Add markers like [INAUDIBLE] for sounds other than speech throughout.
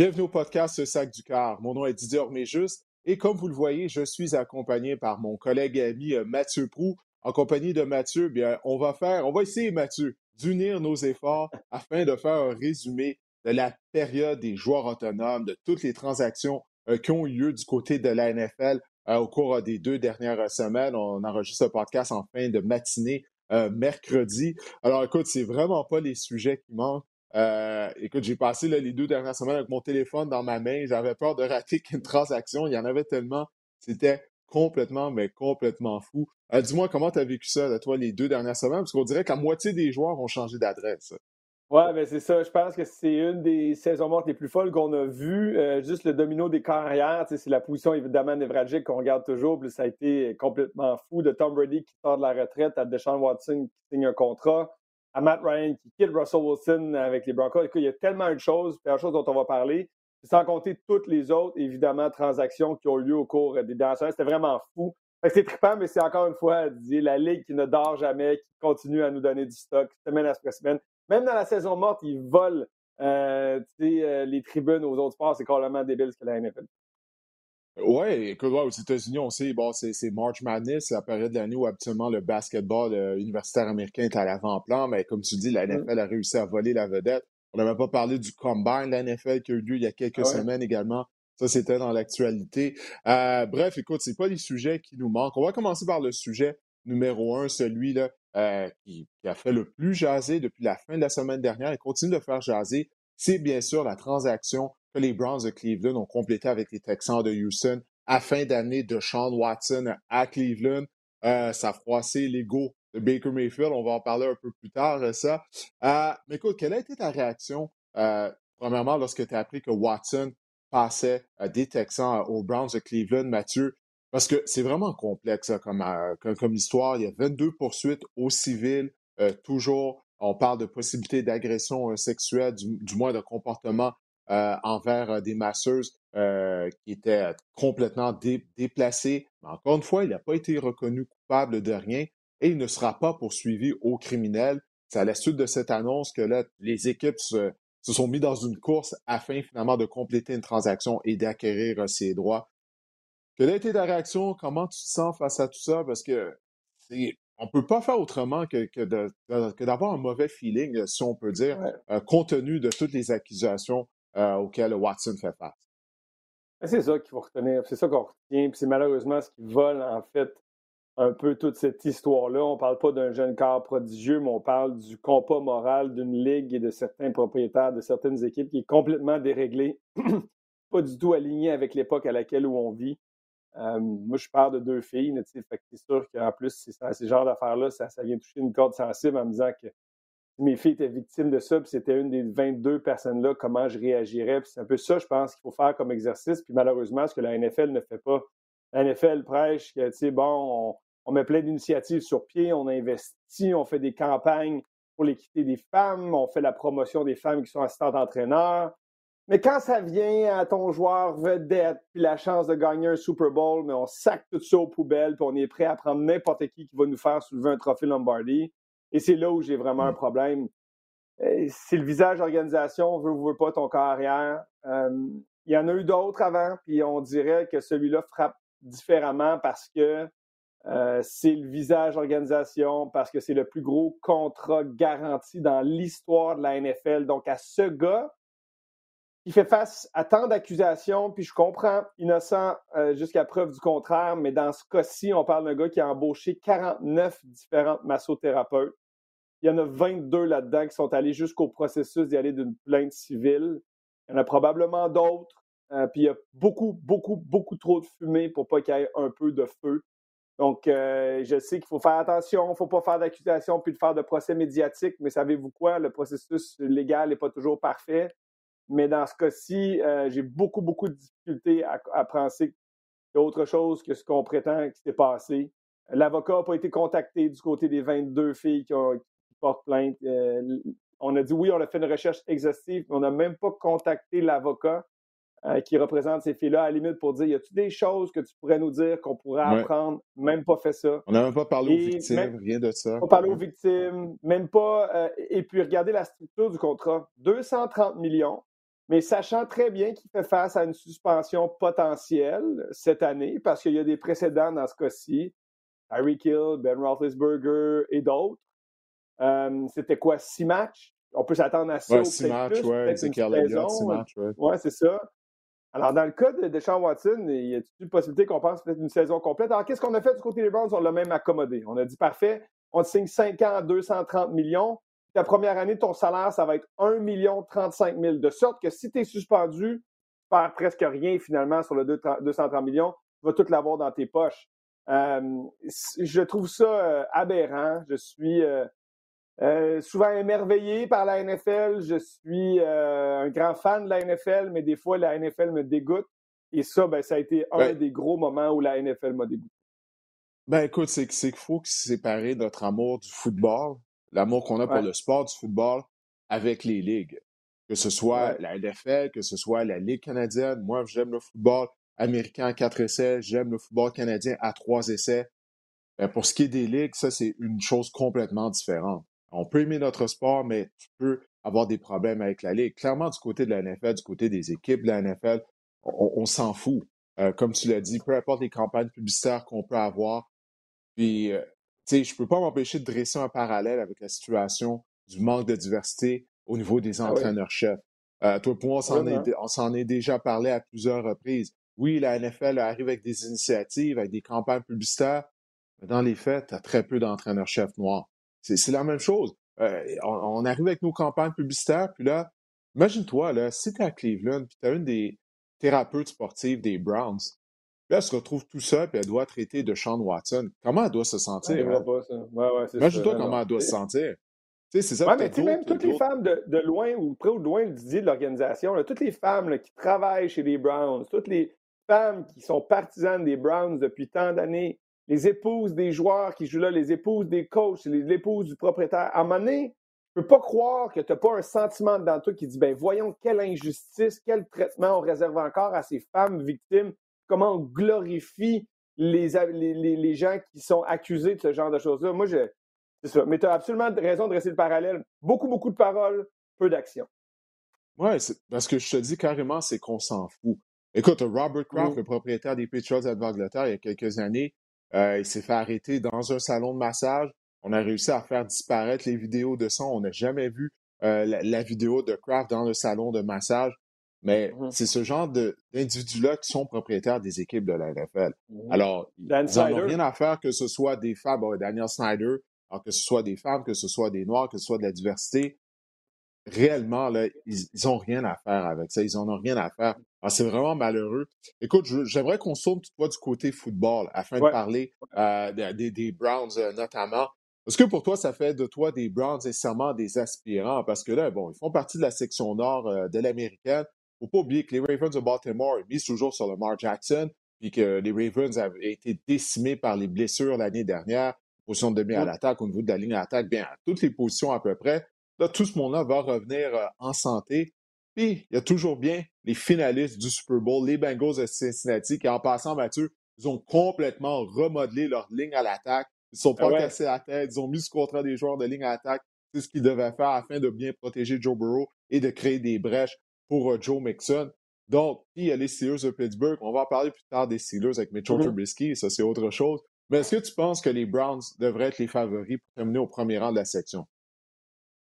Bienvenue au podcast Sac du Car. Mon nom est Didier Orméjus et comme vous le voyez, je suis accompagné par mon collègue et ami euh, Mathieu Prou. En compagnie de Mathieu, bien, on va faire, on va essayer, Mathieu, d'unir nos efforts [LAUGHS] afin de faire un résumé de la période des joueurs autonomes, de toutes les transactions euh, qui ont eu lieu du côté de la NFL euh, au cours des deux dernières semaines. On enregistre ce podcast en fin de matinée mercredi. Alors écoute, c'est vraiment pas les sujets qui manquent. Euh, écoute, j'ai passé les deux dernières semaines avec mon téléphone dans ma main. J'avais peur de rater [LAUGHS] une transaction. Il y en avait tellement. C'était complètement, mais complètement fou. Euh, dis-moi, comment tu as vécu ça, toi, les deux dernières semaines? Parce qu'on dirait qu'à moitié des joueurs ont changé d'adresse. Ouais, ben c'est ça. Je pense que c'est une des saisons mortes les plus folles qu'on a vues. Euh, juste le domino des carrières, c'est la position évidemment névralgique qu'on regarde toujours. Puis ça a été complètement fou de Tom Brady qui sort de la retraite à Deshaun Watson qui signe un contrat à Matt Ryan qui quitte Russell Wilson avec les Broncos. il y a tellement de choses, de choses dont on va parler, sans compter toutes les autres, évidemment, transactions qui ont eu lieu au cours des dernières semaines. C'était vraiment fou. C'est trippant, mais c'est encore une fois la Ligue qui ne dort jamais, qui continue à nous donner du stock semaine après semaine. Même dans la saison morte, ils volent euh, euh, les tribunes aux autres sports. C'est carrément débile ce que la NFL oui, écoute, aux États-Unis, on sait, bon, c'est March Madness, c'est la période de l'année où habituellement le basketball euh, universitaire américain est à l'avant-plan, mais comme tu dis, la mmh. NFL a réussi à voler la vedette. On n'avait pas parlé du combine de la NFL qui a eu lieu il y a quelques semaines également. Ça, c'était dans l'actualité. Euh, bref, écoute, c'est pas les sujets qui nous manquent. On va commencer par le sujet numéro un, celui-là euh, qui, qui, a fait le plus jaser depuis la fin de la semaine dernière et continue de faire jaser. C'est bien sûr la transaction que les Browns de Cleveland ont complété avec les Texans de Houston afin d'amener Deshaun Watson à Cleveland. Euh, ça a froissé l'ego de Baker Mayfield. On va en parler un peu plus tard ça. Euh, mais écoute, quelle a été ta réaction, euh, premièrement, lorsque tu as appris que Watson passait des Texans aux Browns de Cleveland, Mathieu? Parce que c'est vraiment complexe comme, comme, histoire. Il y a 22 poursuites au civil, toujours. On parle de possibilités d'agression sexuelle, du, moins de comportement euh, envers euh, des masseuses euh, qui étaient complètement déplacées. Mais encore une fois, il n'a pas été reconnu coupable de rien et il ne sera pas poursuivi au criminel. C'est à la suite de cette annonce que là, les équipes se, sont mis dans une course afin finalement de compléter une transaction et d'acquérir ses droits. Quelle a été ta réaction? Comment tu te sens face à tout ça? Parce que on ne peut pas faire autrement que, que d'avoir un mauvais feeling, si on peut dire, compte tenu de toutes les accusations euh, auquel Watson fait face. Ben, c'est ça qu'il faut retenir, c'est ça qu'on retient, c'est malheureusement ce qui vole en fait un peu toute cette histoire-là. On ne parle pas d'un jeune corps prodigieux, mais on parle du compas moral d'une ligue et de certains propriétaires de certaines équipes qui est complètement déréglé, [CLEARS THROAT] pas du tout aligné avec l'époque à laquelle où on vit. Euh, moi, je parle de deux filles, c'est sûr qu'en plus, ces genres d'affaires-là, ça, ça, vient toucher une corde sensible en me disant que mes filles étaient victimes de ça, puis c'était une des 22 personnes-là, comment je réagirais. c'est un peu ça, je pense, qu'il faut faire comme exercice. Puis malheureusement, ce que la NFL ne fait pas. La NFL prêche que, tu sais, bon, on, met plein d'initiatives sur pied, on investit, on fait des campagnes pour l'équité des femmes, on fait la promotion des femmes qui sont assistantes entraîneurs. Mais quand ça vient à ton joueur vedette, puis la chance de gagner un Super Bowl, mais on sac tout ça aux poubelles, puis on est prêt à prendre n'importe qui qui va nous faire soulever un trophée Lombardi. Et c'est là où j'ai vraiment un mmh. problème. C'est le visage d'organisation, veut ou veut pas ton carrière. il y en a eu d'autres avant, puis on dirait que celui-là frappe différemment parce que c'est le visage d'organisation, parce que c'est le plus gros contrat garanti dans l'histoire de la NFL. Donc, à ce gars, qui fait face à tant d'accusations, puis je comprends, innocent jusqu'à preuve du contraire, mais dans ce cas-ci, on parle d'un gars qui a embauché 49 différentes massothérapeutes. Il y en a 22 là-dedans qui sont allés jusqu'au processus d'y aller d'une plainte civile. Il y en a probablement d'autres. Euh, puis il y a beaucoup, beaucoup, beaucoup trop de fumée pour pas qu'il y ait un peu de feu. Donc, euh, je sais qu'il faut faire attention, il ne faut pas faire d'accusation puis de faire de procès médiatique, mais savez-vous quoi? Le processus légal n'est pas toujours parfait. Mais dans ce cas-ci, euh, j'ai beaucoup, beaucoup de difficultés à, à penser autre chose que ce qu'on prétend qui s'est passé. L'avocat n'a pas été contacté du côté des 22 filles qui ont, porte plainte. Euh, on a dit oui, on a fait une recherche exhaustive, mais on n'a même pas contacté l'avocat euh, qui représente ces filles-là à la limite pour dire y a-t-il des choses que tu pourrais nous dire qu'on pourrait apprendre? Même pas fait ça. On n'a même pas parlé aux victimes, rien de ça. Pas parlé aux victimes, même pas. Euh, et puis regardez la structure du contrat 230 millions, mais sachant très bien qu'il fait face à une suspension potentielle cette année, parce qu'il y a des précédents dans ce cas-ci, Harry Kill, Ben Roethlisberger et d'autres. Euh, c'était quoi, six matchs? On peut s'attendre à ça. Ouais, six matchs, ouais. C'est six matchs, ouais. Ouais, c'est ça. Alors, dans le cas de Deshaun Watson, il y a une possibilité qu'on pense peut-être une saison complète. Alors, qu'est-ce qu'on a fait du côté des Browns? On l'a même accommodé. On a dit, parfait, on te signe 5 ans à 230 millions. Ta première année, ton salaire, ça va être 1 million 35 000. De sorte que si tu es suspendu, tu perds presque rien finalement sur le 230 millions. Tu vas tout l'avoir dans tes poches. Euh, je trouve ça euh, aberrant. Je suis euh, souvent émerveillé par la NFL. Je suis un grand fan de la NFL, mais des fois, la NFL me dégoûte. Et ça, ben, ça a été un des gros moments où la NFL m'a dégoûté. Ben écoute, c'est qu'il faut séparer notre amour du football, l'amour qu'on a pour le sport du football, avec les ligues. Que ce soit la NFL, que ce soit la Ligue canadienne. Moi, j'aime le football américain à quatre essais, j'aime le football canadien à trois essais. Ben, pour ce qui est des ligues, ça, c'est une chose complètement différente. On peut aimer notre sport, mais tu peux avoir des problèmes avec la Ligue. Clairement, du côté de la NFL, du côté des équipes de la NFL, on, s'en fout. Euh, comme tu l'as dit, peu importe les campagnes publicitaires qu'on peut avoir. Puis, euh, tu sais, je peux pas m'empêcher de dresser un parallèle avec la situation du manque de diversité au niveau des ah entraîneurs-chefs. Euh, toi, pour moi, on s'en est, déjà parlé à plusieurs reprises oui, la NFL arrive avec des initiatives, avec des campagnes publicitaires, mais dans les faits, tu as très peu d'entraîneurs-chefs noirs. C'est la même chose. Euh, on, arrive avec nos campagnes publicitaires, puis là, imagine-toi, là, si tu es à Cleveland, puis tu as une des thérapeutes sportives des Browns, là, elle se retrouve tout seul, puis elle doit traiter de Sean Watson. Comment elle doit se sentir? Hein? Imagine-toi comment elle doit se sentir. c'est ça. mais tu même toutes les femmes de, loin ou près ou de loin, Didier de l'organisation, toutes les femmes qui travaillent chez les Browns, toutes les, femmes qui sont partisanes des Browns depuis tant d'années, les épouses des joueurs qui jouent là, les épouses des coachs, les épouses du propriétaire. À un moment donné, je peux pas croire que tu n'as pas un sentiment dans toi qui dit ben voyons quelle injustice, quel traitement on réserve encore à ces femmes victimes, comment on glorifie les, les, gens qui sont accusés de ce genre de choses-là. Moi, je, c'est ça. Mais tu as absolument raison de dresser le parallèle. Beaucoup, beaucoup de paroles, peu d'action. Oui, parce que je te dis carrément, c'est qu'on s'en fout. Écoute, Robert Kraft, le propriétaire des Patriots d'Angleterre, il y a quelques années, euh, il s'est fait arrêter dans un salon de massage. On a réussi à faire disparaître les vidéos de son. On n'a jamais vu euh, la, vidéo de Kraft dans le salon de massage. Mais mmh c'est ce genre d'individus-là qui sont propriétaires des équipes de la NFL. Mmh alors, ils n'en ont rien à faire que ce soit des femmes, Daniel Snyder, alors que ce soit des femmes, que ce soit des Noirs, que ce soit de la diversité réellement, là, ils n'ont rien à faire avec ça. Ils n'en ont rien à faire. C'est vraiment malheureux. Écoute, j'aimerais qu'on tourne toi du côté football afin de parler euh, des, Browns euh, notamment. Est-ce que pour toi, ça fait de toi des Browns nécessairement des aspirants? Parce que là, bon, ils font partie de la section nord euh, de l'américaine. Il ne faut pas oublier que les Ravens de Baltimore misent toujours sur Lamar Jackson, puis que les Ravens avaient été décimés par les blessures l'année dernière, position de demi à l'attaque, au niveau de la ligne d'attaque, bien, à toutes les positions à peu près. Là, tout ce monde-là va revenir euh, en santé. Puis, il y a toujours bien les finalistes du Super Bowl, les Bengals de Cincinnati, qui, en passant, Mathieu, ils ont complètement remodelé leur ligne à l'attaque. Ils ne sont pas ah cassés la tête. Ils ont mis ce contrat des joueurs de ligne à l'attaque. C'est ce qu'ils devaient faire afin de bien protéger Joe Burrow et de créer des brèches pour euh, Joe Mixon. Donc, puis il y a les Steelers de Pittsburgh. On va en parler plus tard des Steelers avec Mitchell mm-hmm. Trubisky. Ça, c'est autre chose. Mais est-ce que tu penses que les Browns devraient être les favoris pour terminer au premier rang de la section?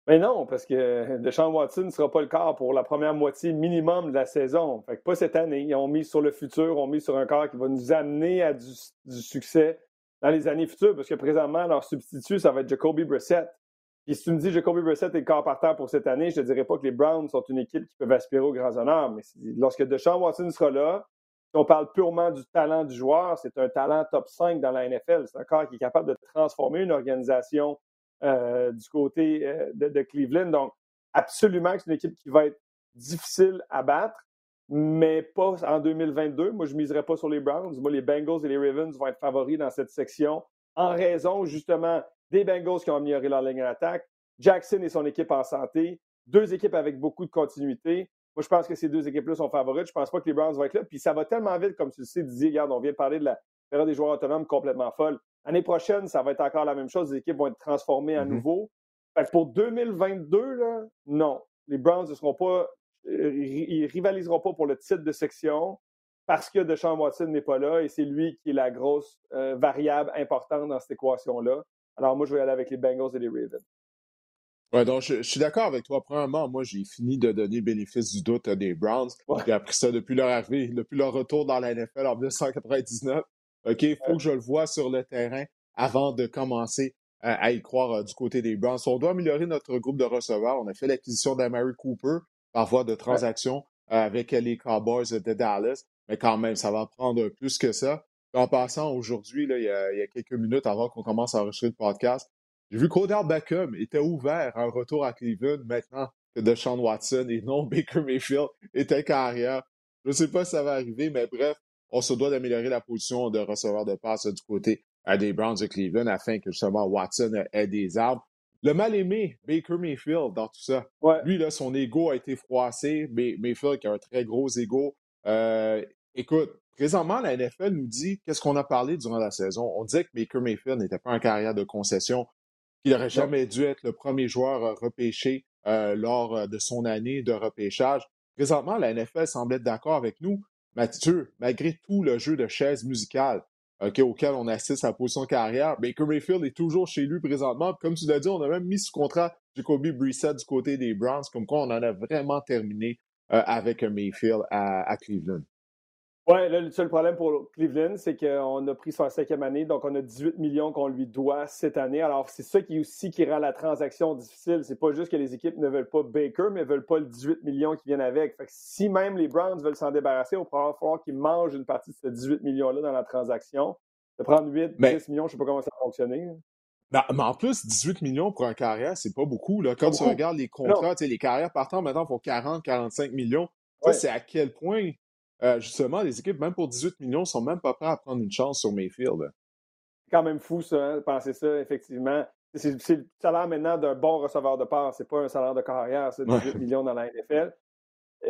Mais non, parce que [LAUGHS] Deshaun Watson ne sera pas le cas pour la première moitié minimum de la saison. Fait que pas cette année. Ils ont mis sur le futur, ont mis sur un corps qui va nous amener à du, succès dans les années futures, parce que présentement, leur substitut, ça va être Jacoby Brissett. Et si tu me dis Jacoby Brissett est le corps partant pour cette année, je ne te dirais pas que les Browns sont une équipe qui peut aspirer aux grands honneurs. Mais lorsque Deshaun Watson sera là, si on parle purement du talent du joueur, c'est un talent top 5 dans la NFL. C'est un corps qui est capable de transformer une organisation du côté euh, de, Cleveland. Donc, absolument que c'est une équipe qui va être difficile à battre, mais pas en 2022. Moi, je ne miserais pas sur les Browns. Moi, les Bengals et les Ravens vont être favoris dans cette section en raison justement des Bengals qui ont amélioré leur ligne d'attaque, Jackson et son équipe en santé, deux équipes avec beaucoup de continuité. Moi, je pense que ces deux équipes-là sont favorites. Je ne pense pas que les Browns vont être là. Puis ça va tellement vite, comme tu le sais, regarde, on vient de parler de la période des joueurs autonomes complètement folle. L'année prochaine, ça va être encore la même chose. Les équipes vont être transformées à mm-hmm. nouveau. pour 2022, là, non. Les Browns ne seront pas ils rivaliseront pas pour le titre de section parce que Deshaun Watson n'est pas là et c'est lui qui est la grosse euh, variable importante dans cette équation-là. Alors moi, je vais aller avec les Bengals et les Ravens. Ouais, donc je, suis d'accord avec toi. Premièrement, moi, j'ai fini de donner bénéfice du doute à des Browns. J'ai appris ça depuis leur arrivée, depuis leur retour dans la NFL en 1999. OK, il faut que je le vois sur le terrain avant de commencer à, y croire euh, du côté des Browns. On doit améliorer notre groupe de receveurs. On a fait l'acquisition d'Amari Cooper par voie de transaction euh, avec les Cowboys de Dallas mais quand même, ça va prendre plus que ça. En passant, aujourd'hui, il, y a quelques minutes avant qu'on commence à enregistrer le podcast, j'ai vu qu'Odell Beckham était ouvert à un retour à Cleveland maintenant que Deshaun Watson et non [LAUGHS] Baker Mayfield était carrière. Je ne sais pas si ça va arriver, mais bref, on se doit d'améliorer la position de receveur de passe du côté des Browns de Cleveland afin que justement Watson ait des arbres. Le mal-aimé Baker Mayfield dans tout ça. Lui, là, son ego a été froissé. Mais Mayfield qui a un très gros ego, euh, écoute, présentement, la NFL nous dit qu'est-ce qu'on a parlé durant la saison. On disait que Baker Mayfield n'était pas en carrière de concession, qu'il n'aurait jamais dû être le premier joueur euh, repêché euh, lors de son année de repêchage. Présentement, la NFL semble être d'accord avec nous. Mathieu, malgré tout le jeu de chaise musicale auquel on assiste à la position carrière, Baker Mayfield est toujours chez lui présentement. Comme tu l'as dit, on a même mis sous contrat Jacoby Brissett du côté des Browns, comme quoi on en a vraiment terminé euh, avec Mayfield à, Cleveland. Oui, le seul problème pour Cleveland, c'est qu'on a pris sa cinquième année, donc on a 18 millions qu'on lui doit cette année. Alors, c'est ça qui aussi qui rend la transaction difficile. C'est pas juste que les équipes ne veulent pas Baker, mais ne veulent pas le 18 millions qui viennent avec. Fait que si même les Browns veulent s'en débarrasser, il va falloir qu'ils mangent une partie de ces 18 millions-là dans la transaction. De prendre 8, 10 millions, je ne sais pas comment ça va fonctionner. Ben, mais en plus, 18 millions pour un carrière, c'est pas beaucoup. Là. Quand tu regardes les contrats, les carrières partant maintenant font 40, 45 millions. C'est à quel point, euh, justement, les équipes, même pour 18 millions, sont même pas prêts à prendre une chance sur Mayfield. C'est quand même fou, ça, hein, de penser ça, effectivement. C'est le salaire maintenant d'un bon receveur de part. C'est pas un salaire de carrière, c'est 18 millions dans la NFL.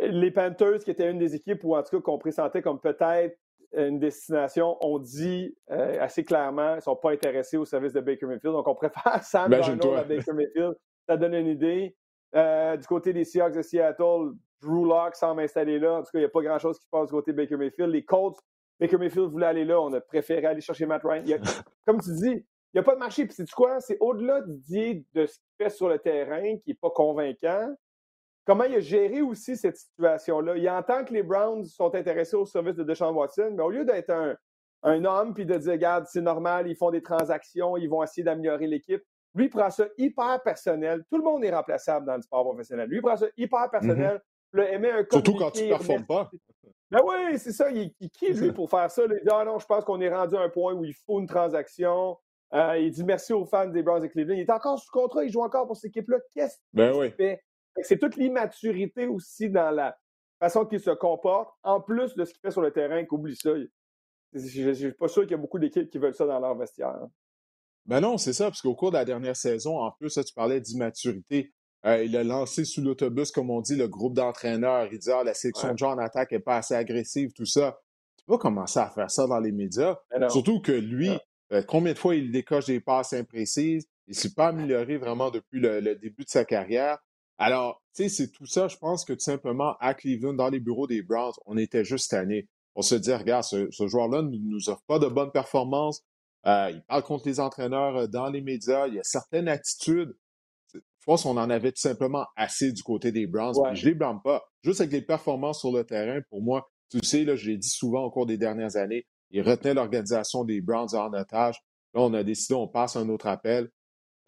Les Panthers, qui étaient une des équipes où, en tout cas, qu'on pressentait comme peut-être une destination, on dit euh, assez clairement, ils ne sont pas intéressés au service de Baker Mayfield. Donc, on préfère [LAUGHS] Sam Darnold à Baker Mayfield. Ça donne une idée. Euh, du côté des Seahawks de Seattle, Drew Locke semble installé là. En tout cas, il n'y a pas grand-chose qui se passe du côté Baker Mayfield. Les Colts, Baker Mayfield voulait aller là. On a préféré aller chercher Matt Ryan. [LAUGHS] comme tu dis, il n'y a pas de marché. Puis, c'est quoi? C'est au-delà de ce qu'il fait sur le terrain qui n'est pas convaincant comment il a géré aussi cette situation-là? Il entend que les Browns sont intéressés au service de Deshaun Watson, mais au lieu d'être un, un homme puis de dire, regarde, c'est normal, ils font des transactions, ils vont essayer d'améliorer l'équipe. Lui, prend ça hyper personnel. Tout le monde est remplaçable dans le sport professionnel. Lui, prend ça hyper personnel. Mm un Surtout quand tu ne performes pas. Ben oui, c'est ça. Il, qui est lui [LAUGHS] pour faire ça? Il dit Ah non, je pense qu'on est rendu à un point où il faut une transaction. Euh, il dit merci aux fans des Browns de Cleveland. Il est encore sous contrat, il joue encore pour cette équipe-là. Qu'est-ce ben qu'il fait? C'est toute l'immaturité aussi dans la façon qu'il se comporte, en plus de ce qu'il fait sur le terrain, qu'oublie ça. Je ne suis pas sûr qu'il y a beaucoup d'équipes qui veulent ça dans leur vestiaire. Hein. Ben non, c'est ça, parce qu'au cours de la dernière saison, en plus, tu parlais d'immaturité. Euh, il a lancé sous l'autobus, comme on dit, le groupe d'entraîneurs. Il dit ah, la sélection de genre en attaque n'est pas assez agressive, tout ça. Tu peux pas commencer à faire ça dans les médias. Surtout que lui, euh, combien de fois il décoche des passes imprécises? Il ne s'est pas amélioré vraiment depuis le, début de sa carrière. Alors, tu sais, c'est tout ça, je pense que tout simplement, à Cleveland, dans les bureaux des Browns, on était juste année. On se dit, regarde, ce, joueur-là ne nous offre pas de bonnes performances. Euh, il parle contre les entraîneurs euh, dans les médias. Il y a certaines attitudes. Je pense qu'on en avait tout simplement assez du côté des Browns. Je ne les blâme pas. Juste avec les performances sur le terrain, pour moi, tu sais, là, je l'ai dit souvent au cours des dernières années, ils retenaient l'organisation des Browns en otage. Là, on a décidé, on passe un autre appel.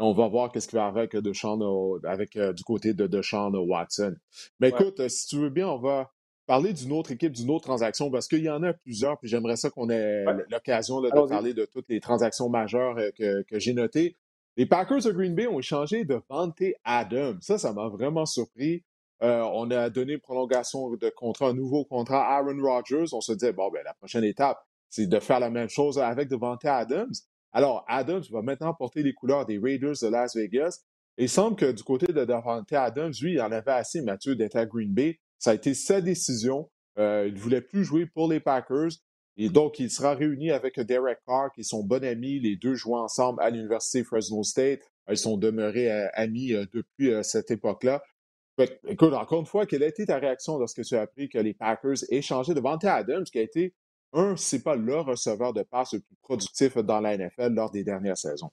On va voir qu'est-ce qui va avec, avec euh, du côté de Deshaun Watson. Mais écoute, euh, si tu veux bien, on va parler d'une autre équipe, d'une autre transaction, parce qu'il y en a plusieurs, puis j'aimerais ça qu'on ait l'occasion de parler de toutes les transactions majeures euh, que, j'ai notées. Les Packers de Green Bay ont échangé de Vante Adams. Ça, ça m'a vraiment surpris. on a donné une prolongation de contrat, un nouveau contrat à Aaron Rodgers. On se dit, bon, ben, la prochaine étape, c'est de faire la même chose avec Devante Adams. Alors, Adams va maintenant porter les couleurs des Raiders de Las Vegas. il semble que du côté de Davante Adams, lui, il en avait assez, Mathieu, d'être à Green Bay. Ça a été sa décision. Euh, il ne voulait plus jouer pour les Packers. Et donc, il sera réuni avec Derek Carr, qui est son bon ami. Les deux jouent ensemble à l'Université Fresno State. Ils sont demeurés euh, amis euh, depuis cette époque-là. écoute, encore une fois, quelle a été ta réaction lorsque tu as appris que les Packers échangé devant Adams, qui a été un, c'est pas le receveur de passe le plus productif dans la NFL lors des dernières saisons?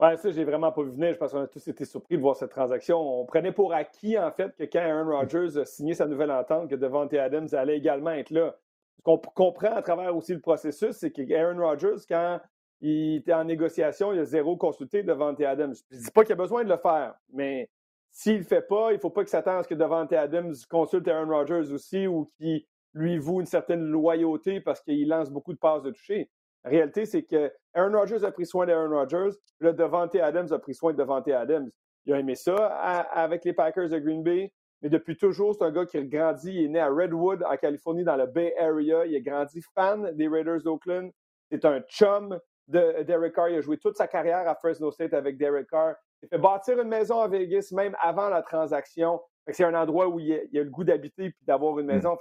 Ouais, ça, j'ai vraiment pas vu venir. Je pense qu'on a tous été surpris de voir cette transaction. On prenait pour acquis, en fait, que quand Aaron Rodgers a signé sa nouvelle entente, que Devante Adams allait également être là. Ce qu'on comprend à travers aussi le processus, c'est que Aaron Rodgers, quand il était en négociation, il a zéro consulté Devante Adams. Je ne dis pas qu'il a besoin de le faire, mais s'il ne le fait pas, il ne faut pas qu'il s'attende à ce que Devante Adams consulte Aaron Rodgers aussi ou qu'il lui voue une certaine loyauté parce qu'il lance beaucoup de passes de toucher. La réalité, c'est que Aaron Rodgers a pris soin d'Aaron Rodgers, le Devante Adams a pris soin de Devante Adams. Il a aimé ça avec les Packers de Green Bay, mais depuis toujours, c'est un gars qui a grandi. Il est né à Redwood, en Californie, dans le Bay Area. Il a grandi fan des Raiders d'Oakland. C'est un chum de Derek Carr. Il a joué toute sa carrière à Fresno State avec Derek Carr. Il fait bâtir une maison à Vegas même avant la transaction. C'est un endroit où il a, a le goût d'habiter et d'avoir une hmm. maison.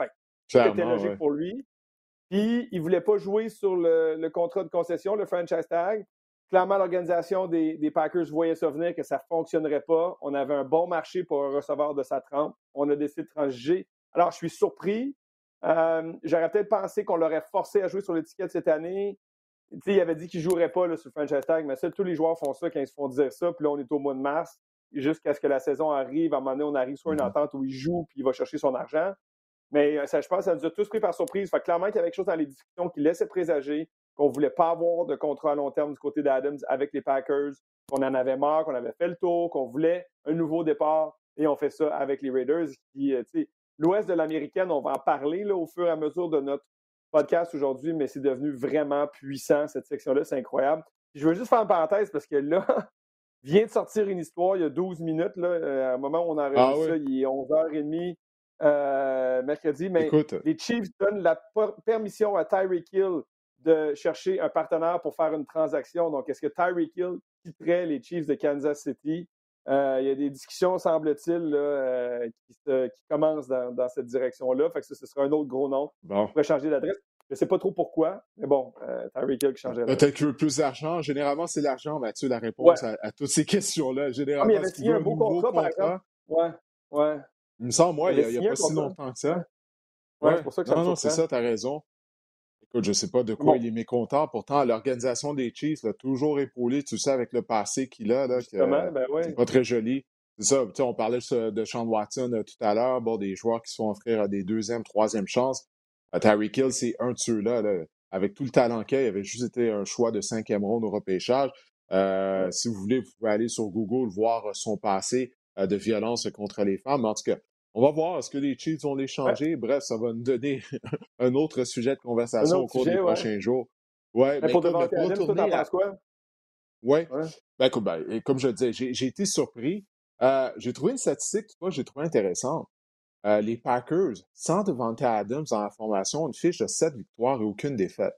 c'était logique pour lui. Puis, il ne voulait pas jouer sur le, contrat de concession, le franchise tag. Clairement, l'organisation des, Packers voyait ça venir, que ça ne fonctionnerait pas. On avait un bon marché pour un receveur de sa trempe. On a décidé de transiger. Alors, je suis surpris. Euh, j'aurais peut-être pensé qu'on l'aurait forcé à jouer sur l'étiquette cette année. il avait dit qu'il ne jouerait pas sur le franchise tag, mais ça, tous les joueurs font ça quand ils se font dire ça. Puis là, on est au mois de mars. Jusqu'à ce que la saison arrive, à un moment donné, on arrive sur une mm-hmm. entente où il joue puis il va chercher son argent. Mais euh, ça, je pense que ça nous a tous pris par surprise. Fait clairement qu'il y avait quelque chose dans les discussions qui laissait présager qu'on ne voulait pas avoir de contrat à long terme du côté d'Adams avec les Packers, qu'on en avait marre, qu'on avait fait le tour, qu'on voulait un nouveau départ. Et on fait ça avec les Raiders. Qui, euh, l'Ouest de l'Américaine, on va en parler là, au fur et à mesure de notre podcast aujourd'hui, mais c'est devenu vraiment puissant, cette section-là. C'est incroyable. je veux juste faire une parenthèse parce que là, [LAUGHS] vient de sortir une histoire il y a 12 minutes, là, euh, à un moment où on a ah, ça, il est 11h30 euh, mercredi, mais les Chiefs donnent la permission à Tyreek Hill de chercher un partenaire pour faire une transaction. Donc, est-ce que Tyreek Hill quitterait les Chiefs de Kansas City? Euh, il y a des discussions, semble-t-il, euh, qui, commencent dans, cette direction-là. Fait que ça, ce sera un autre gros nom. On pourrait changer d'adresse. Je ne sais pas trop pourquoi, mais bon, Tyreek Hill qui changerait Peut-être qu'il veut plus d'argent. Généralement, c'est l'argent, Mathieu, la réponse à, toutes ces questions-là. Généralement, ah, il y avait un beau contrat, par exemple. Ouais, ouais. Il me semble, moi, il n'y a, pas si longtemps que ça. Ouais, c'est pour ça que ça Non, non, c'est ça, tu as raison. Écoute, je ne sais pas de quoi il est mécontent. Pourtant, l'organisation des Chiefs l'a toujours épaulé, tu sais, avec le passé qu'il a. Là, ben ouais. C'est pas très joli. C'est ça, tu sais, on parlait de Sean Watson euh, tout à l'heure, bon, des joueurs qui se font offrir à des deuxième, troisième chances. Euh, Terry Kill, c'est un de ceux-là. Avec tout le talent qu'il a, il avait juste été un choix de cinquième ronde au repêchage. Euh, si vous voulez, vous pouvez aller sur Google voir son passé de violence contre les femmes. En tout cas, on va voir, est-ce que les Chiefs vont les changer? Bref, ça va nous donner [LAUGHS] un autre sujet de conversation au cours des prochains jours. Ouais, mais, pour, écoute, mais pour à... quoi? Ouais. ouais. Ben, écoute, ben, comme je le disais, j'ai été surpris. Euh, j'ai trouvé une statistique, que j'ai trouvé intéressante. Euh, les Packers, sans Devante Adams dans la formation, une fiche de 7 victoires et aucune défaite.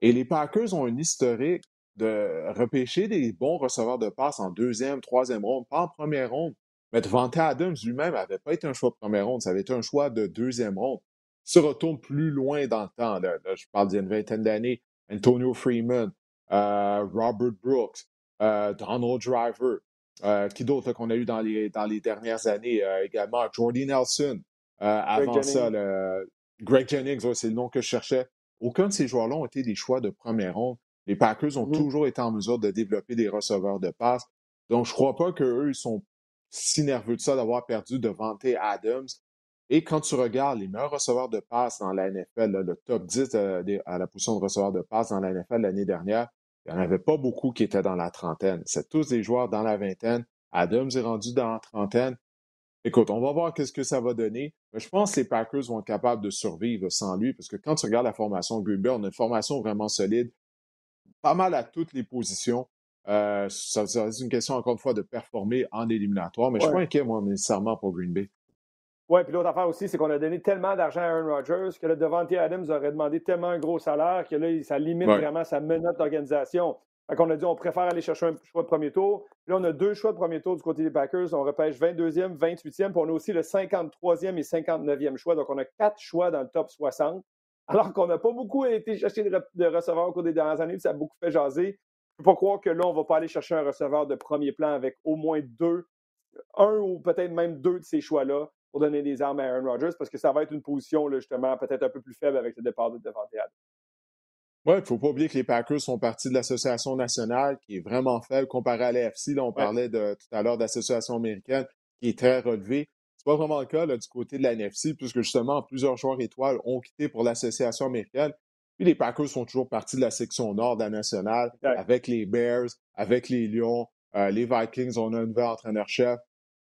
Et les Packers ont une historique de repêcher des bons receveurs de passe en deuxième, troisième ronde, pas en première ronde. Mais Devante Adams lui-même n'avait pas été un choix de première ronde, ça avait été un choix de deuxième ronde. Se retourne plus loin dans le temps, là, je parle d'une vingtaine d'années, Antonio Freeman, euh, Robert Brooks, euh, Donald Driver, euh, qui d'autre qu'on a eu dans les, dans les dernières années également, Jordy Nelson, avant ça, Greg Jennings, c'est le nom que je cherchais. Aucun de ces joueurs-là ont été des choix de première ronde. Les Packers ont mmh toujours été en mesure de développer des receveurs de passe. Donc, je ne crois pas qu'eux, ils sont si nerveux de ça d'avoir perdu devant Adams. Et quand tu regardes les meilleurs receveurs de passe dans la NFL, le top 10 euh, à la position de receveur de passe dans la NFL l'année dernière, il n'y en avait pas beaucoup qui étaient dans la trentaine. C'est tous des joueurs dans la vingtaine. Adams est rendu dans la trentaine. Écoute, on va voir qu'est-ce que ça va donner. Mais je pense que les Packers vont être capables de survivre sans lui, parce que quand tu regardes la formation Green Bay, on a une formation vraiment solide, pas mal à toutes les positions. Euh, ça, c'est une question, encore une fois, de performer en éliminatoire, mais je ne suis pas inquiet, moi, nécessairement pour Green Bay. Oui, puis l'autre affaire aussi, c'est qu'on a donné tellement d'argent à Aaron Rodgers que le Devante Adams aurait demandé tellement un gros salaire que là, ça limite vraiment sa menotte d'organisation. Fait qu'on a dit on préfère aller chercher un choix de premier tour. Là, on a deux choix de premier tour du côté des Packers. On repêche 22e, 28e, puis on a aussi le 53e et 59e choix. Donc, on a quatre choix dans le top 60. [LAUGHS] Alors qu'on n'a pas beaucoup été chercher de, receveurs au cours des dernières années, puis ça a beaucoup fait jaser. Je ne peux pas croire que là, on ne va pas aller chercher un receveur de premier plan avec au moins deux un ou peut-être même deux de ces choix-là pour donner des armes à Aaron Rodgers parce que ça va être une position, justement, peut-être un peu plus faible avec le départ de Devante Adams. Oui, il ne faut pas oublier que les Packers sont partis de l'Association nationale, qui est vraiment faible comparé à l'AFC. Là, on parlait de, tout à l'heure d'Association américaine, qui est très relevée. Ce n'est pas vraiment le cas du côté de la NFC, puisque justement, plusieurs joueurs étoiles ont quitté pour l'Association américaine. Puis les Packers sont toujours partis de la section nord de la nationale, avec les Bears, avec les Lions, euh, les Vikings, on a un nouvel entraîneur-chef.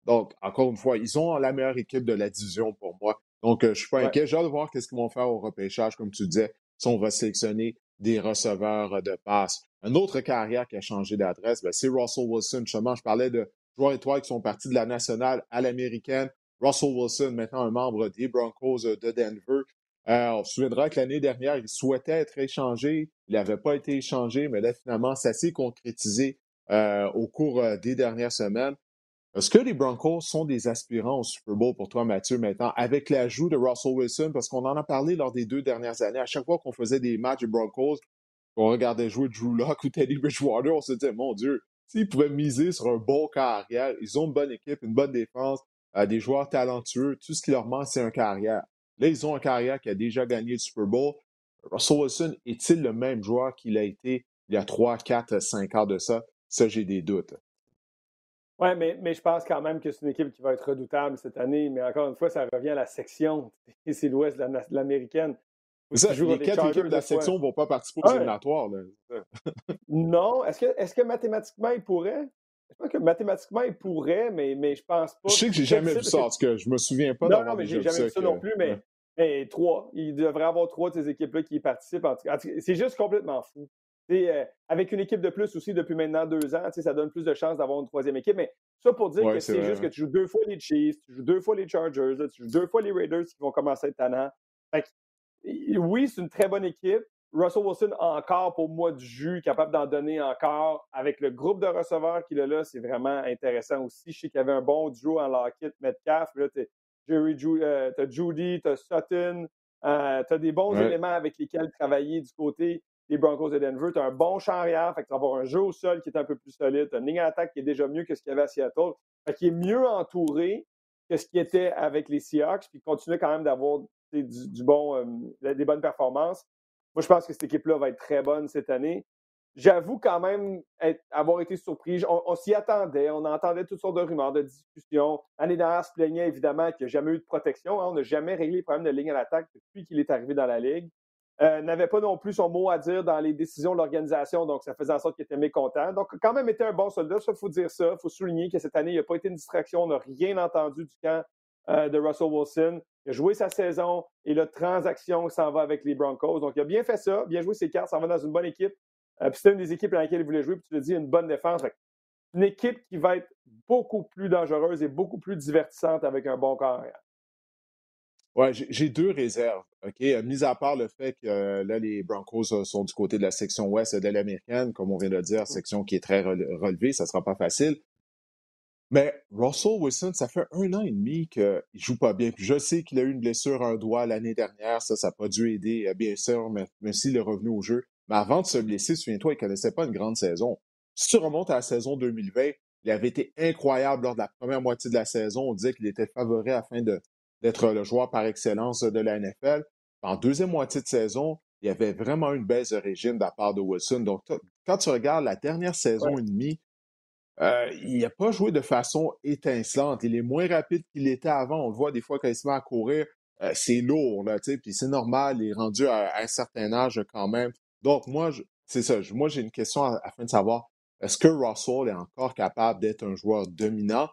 Donc, encore une fois, ils ont la meilleure équipe de la division pour moi. Donc, euh, je ne suis pas inquiet. J'ai hâte de voir qu'est-ce qu'ils vont faire au repêchage, comme tu disais, si on va sélectionner des receveurs de passe. Un autre carrière qui a changé d'adresse, ben, c'est Russell Wilson. Justement, je parlais de joueurs étoiles qui sont partis de la nationale à l'américaine. Russell Wilson, maintenant un membre des Broncos de Denver. Euh, on se souviendra que l'année dernière, il souhaitait être échangé. Il n'avait pas été échangé, mais là, finalement, ça s'est concrétisé euh, au cours euh, des dernières semaines. Est-ce que les Broncos sont des aspirants au Super Bowl pour toi, Mathieu, maintenant, avec l'ajout de Russell Wilson? Parce qu'on en a parlé lors des deux dernières années. À chaque fois qu'on faisait des matchs de Broncos, qu'on regardait jouer Drew Locke ou Teddy Bridgewater, on se disait, mon Dieu, s'ils pouvaient miser sur un bon carrière, ils ont une bonne équipe, une bonne défense, des joueurs talentueux, tout ce qui leur manque, c'est un carrière. Là, ils ont un carrière qui a déjà gagné le Super Bowl. Russell Wilson est-il le même joueur qu'il a été il y a 3, 4, 5 ans de ça? Ça, j'ai des doutes. Oui, mais, mais, je pense quand même que c'est une équipe qui va être redoutable cette année. Mais encore une fois, ça revient à la section. [LAUGHS] C'est l'Ouest de l'américaine. les quatre équipes de la section ne vont pas participer aux éliminatoires. [LAUGHS] non. Est-ce que, est que mathématiquement, ils pourraient? Je pense que mathématiquement, ils pourraient, mais, mais je pense pas. Je sais que j'ai jamais vu ça, tout cas. Je me souviens pas. Non, non, mais j'ai jamais vu ça non plus, mais, mais, trois. Il devrait y avoir trois de ces équipes-là qui y participent. C'est juste complètement fou. Euh, avec une équipe de plus aussi depuis maintenant deux ans, ça donne plus de chances d'avoir une troisième équipe. Mais ça pour dire que c'est juste que tu joues deux fois les Chiefs, tu joues deux fois les Chargers, tu joues deux fois les Raiders qui vont commencer à être tannants. oui, c'est une très bonne équipe. Russell Wilson encore pour moi du jus, capable d'en donner encore. Avec le groupe de receveurs qu'il a là, c'est vraiment intéressant aussi. Je sais qu'il y avait un bon duo en Lockett, Metcalf. Là, Jerry, euh, tu as Judy, tu as Sutton. Euh, tu as des bons éléments avec lesquels travailler du côté les Broncos de Denver. Tu as un bon champ arrière, fait que tu vas avoir un jeu au sol qui est un peu plus solide. Tu as une ligne d'attaque qui est déjà mieux que ce qu'il y avait à Seattle. Fait qu'il est mieux entouré que ce qui était avec les Seahawks, puis il continue quand même d'avoir du, bon, euh, des bonnes performances. Moi, je pense que cette équipe-là va être très bonne cette année. J'avoue quand même avoir été surpris. On, s'y attendait, on entendait toutes sortes de rumeurs, de discussions. L'année dernière, se plaignait évidemment qu'il n'y a jamais eu de protection. Hein. On n'a jamais réglé les problèmes de ligne à l'attaque depuis qu'il est arrivé dans la Ligue. Euh, n'avait pas non plus son mot à dire dans les décisions de l'organisation, donc ça faisait en sorte qu'il était mécontent. Donc, quand même, était un bon soldat, ça, il faut dire ça. Il faut souligner que cette année, il n'a pas été une distraction. On n'a rien entendu du camp euh, de Russell Wilson. Il a joué sa saison et la transaction s'en va avec les Broncos. Donc, il a bien fait ça, bien joué ses cartes, s'en va dans une bonne équipe. Euh, puis c'était une des équipes dans laquelle il voulait jouer, puis tu l'as dit, une bonne défense. Une équipe qui va être beaucoup plus dangereuse et beaucoup plus divertissante avec un bon carrière. Ouais, j'ai deux réserves. OK? Euh, mis à part le fait que euh, là, les Broncos sont du côté de la section ouest de l'américaine, comme on vient de dire, section qui est très relevée, ça sera pas facile. Mais Russell Wilson, ça fait un an et demi qu'il joue pas bien. Puis je sais qu'il a eu une blessure à un doigt l'année dernière. Ça, ça n'a pas dû aider, bien sûr, mais, mais s'il est revenu au jeu. Mais avant de se blesser, souviens-toi, il connaissait pas une grande saison. Si tu remontes à la saison 2020, il avait été incroyable lors de la première moitié de la saison. On disait qu'il était favori afin d'être le joueur par excellence de la NFL. En deuxième moitié de saison, il y avait vraiment une baisse de régime de la part de Wilson. Donc, quand tu regardes la dernière saison et demie, euh, il n'a pas joué de façon étincelante. Il est moins rapide qu'il était avant. On le voit des fois quand il se met à courir, euh, c'est lourd, là, puis c'est normal, il est rendu à, un certain âge quand même. Donc, moi, c'est ça. Moi, j'ai une question afin de savoir est-ce que Russell est encore capable d'être un joueur dominant?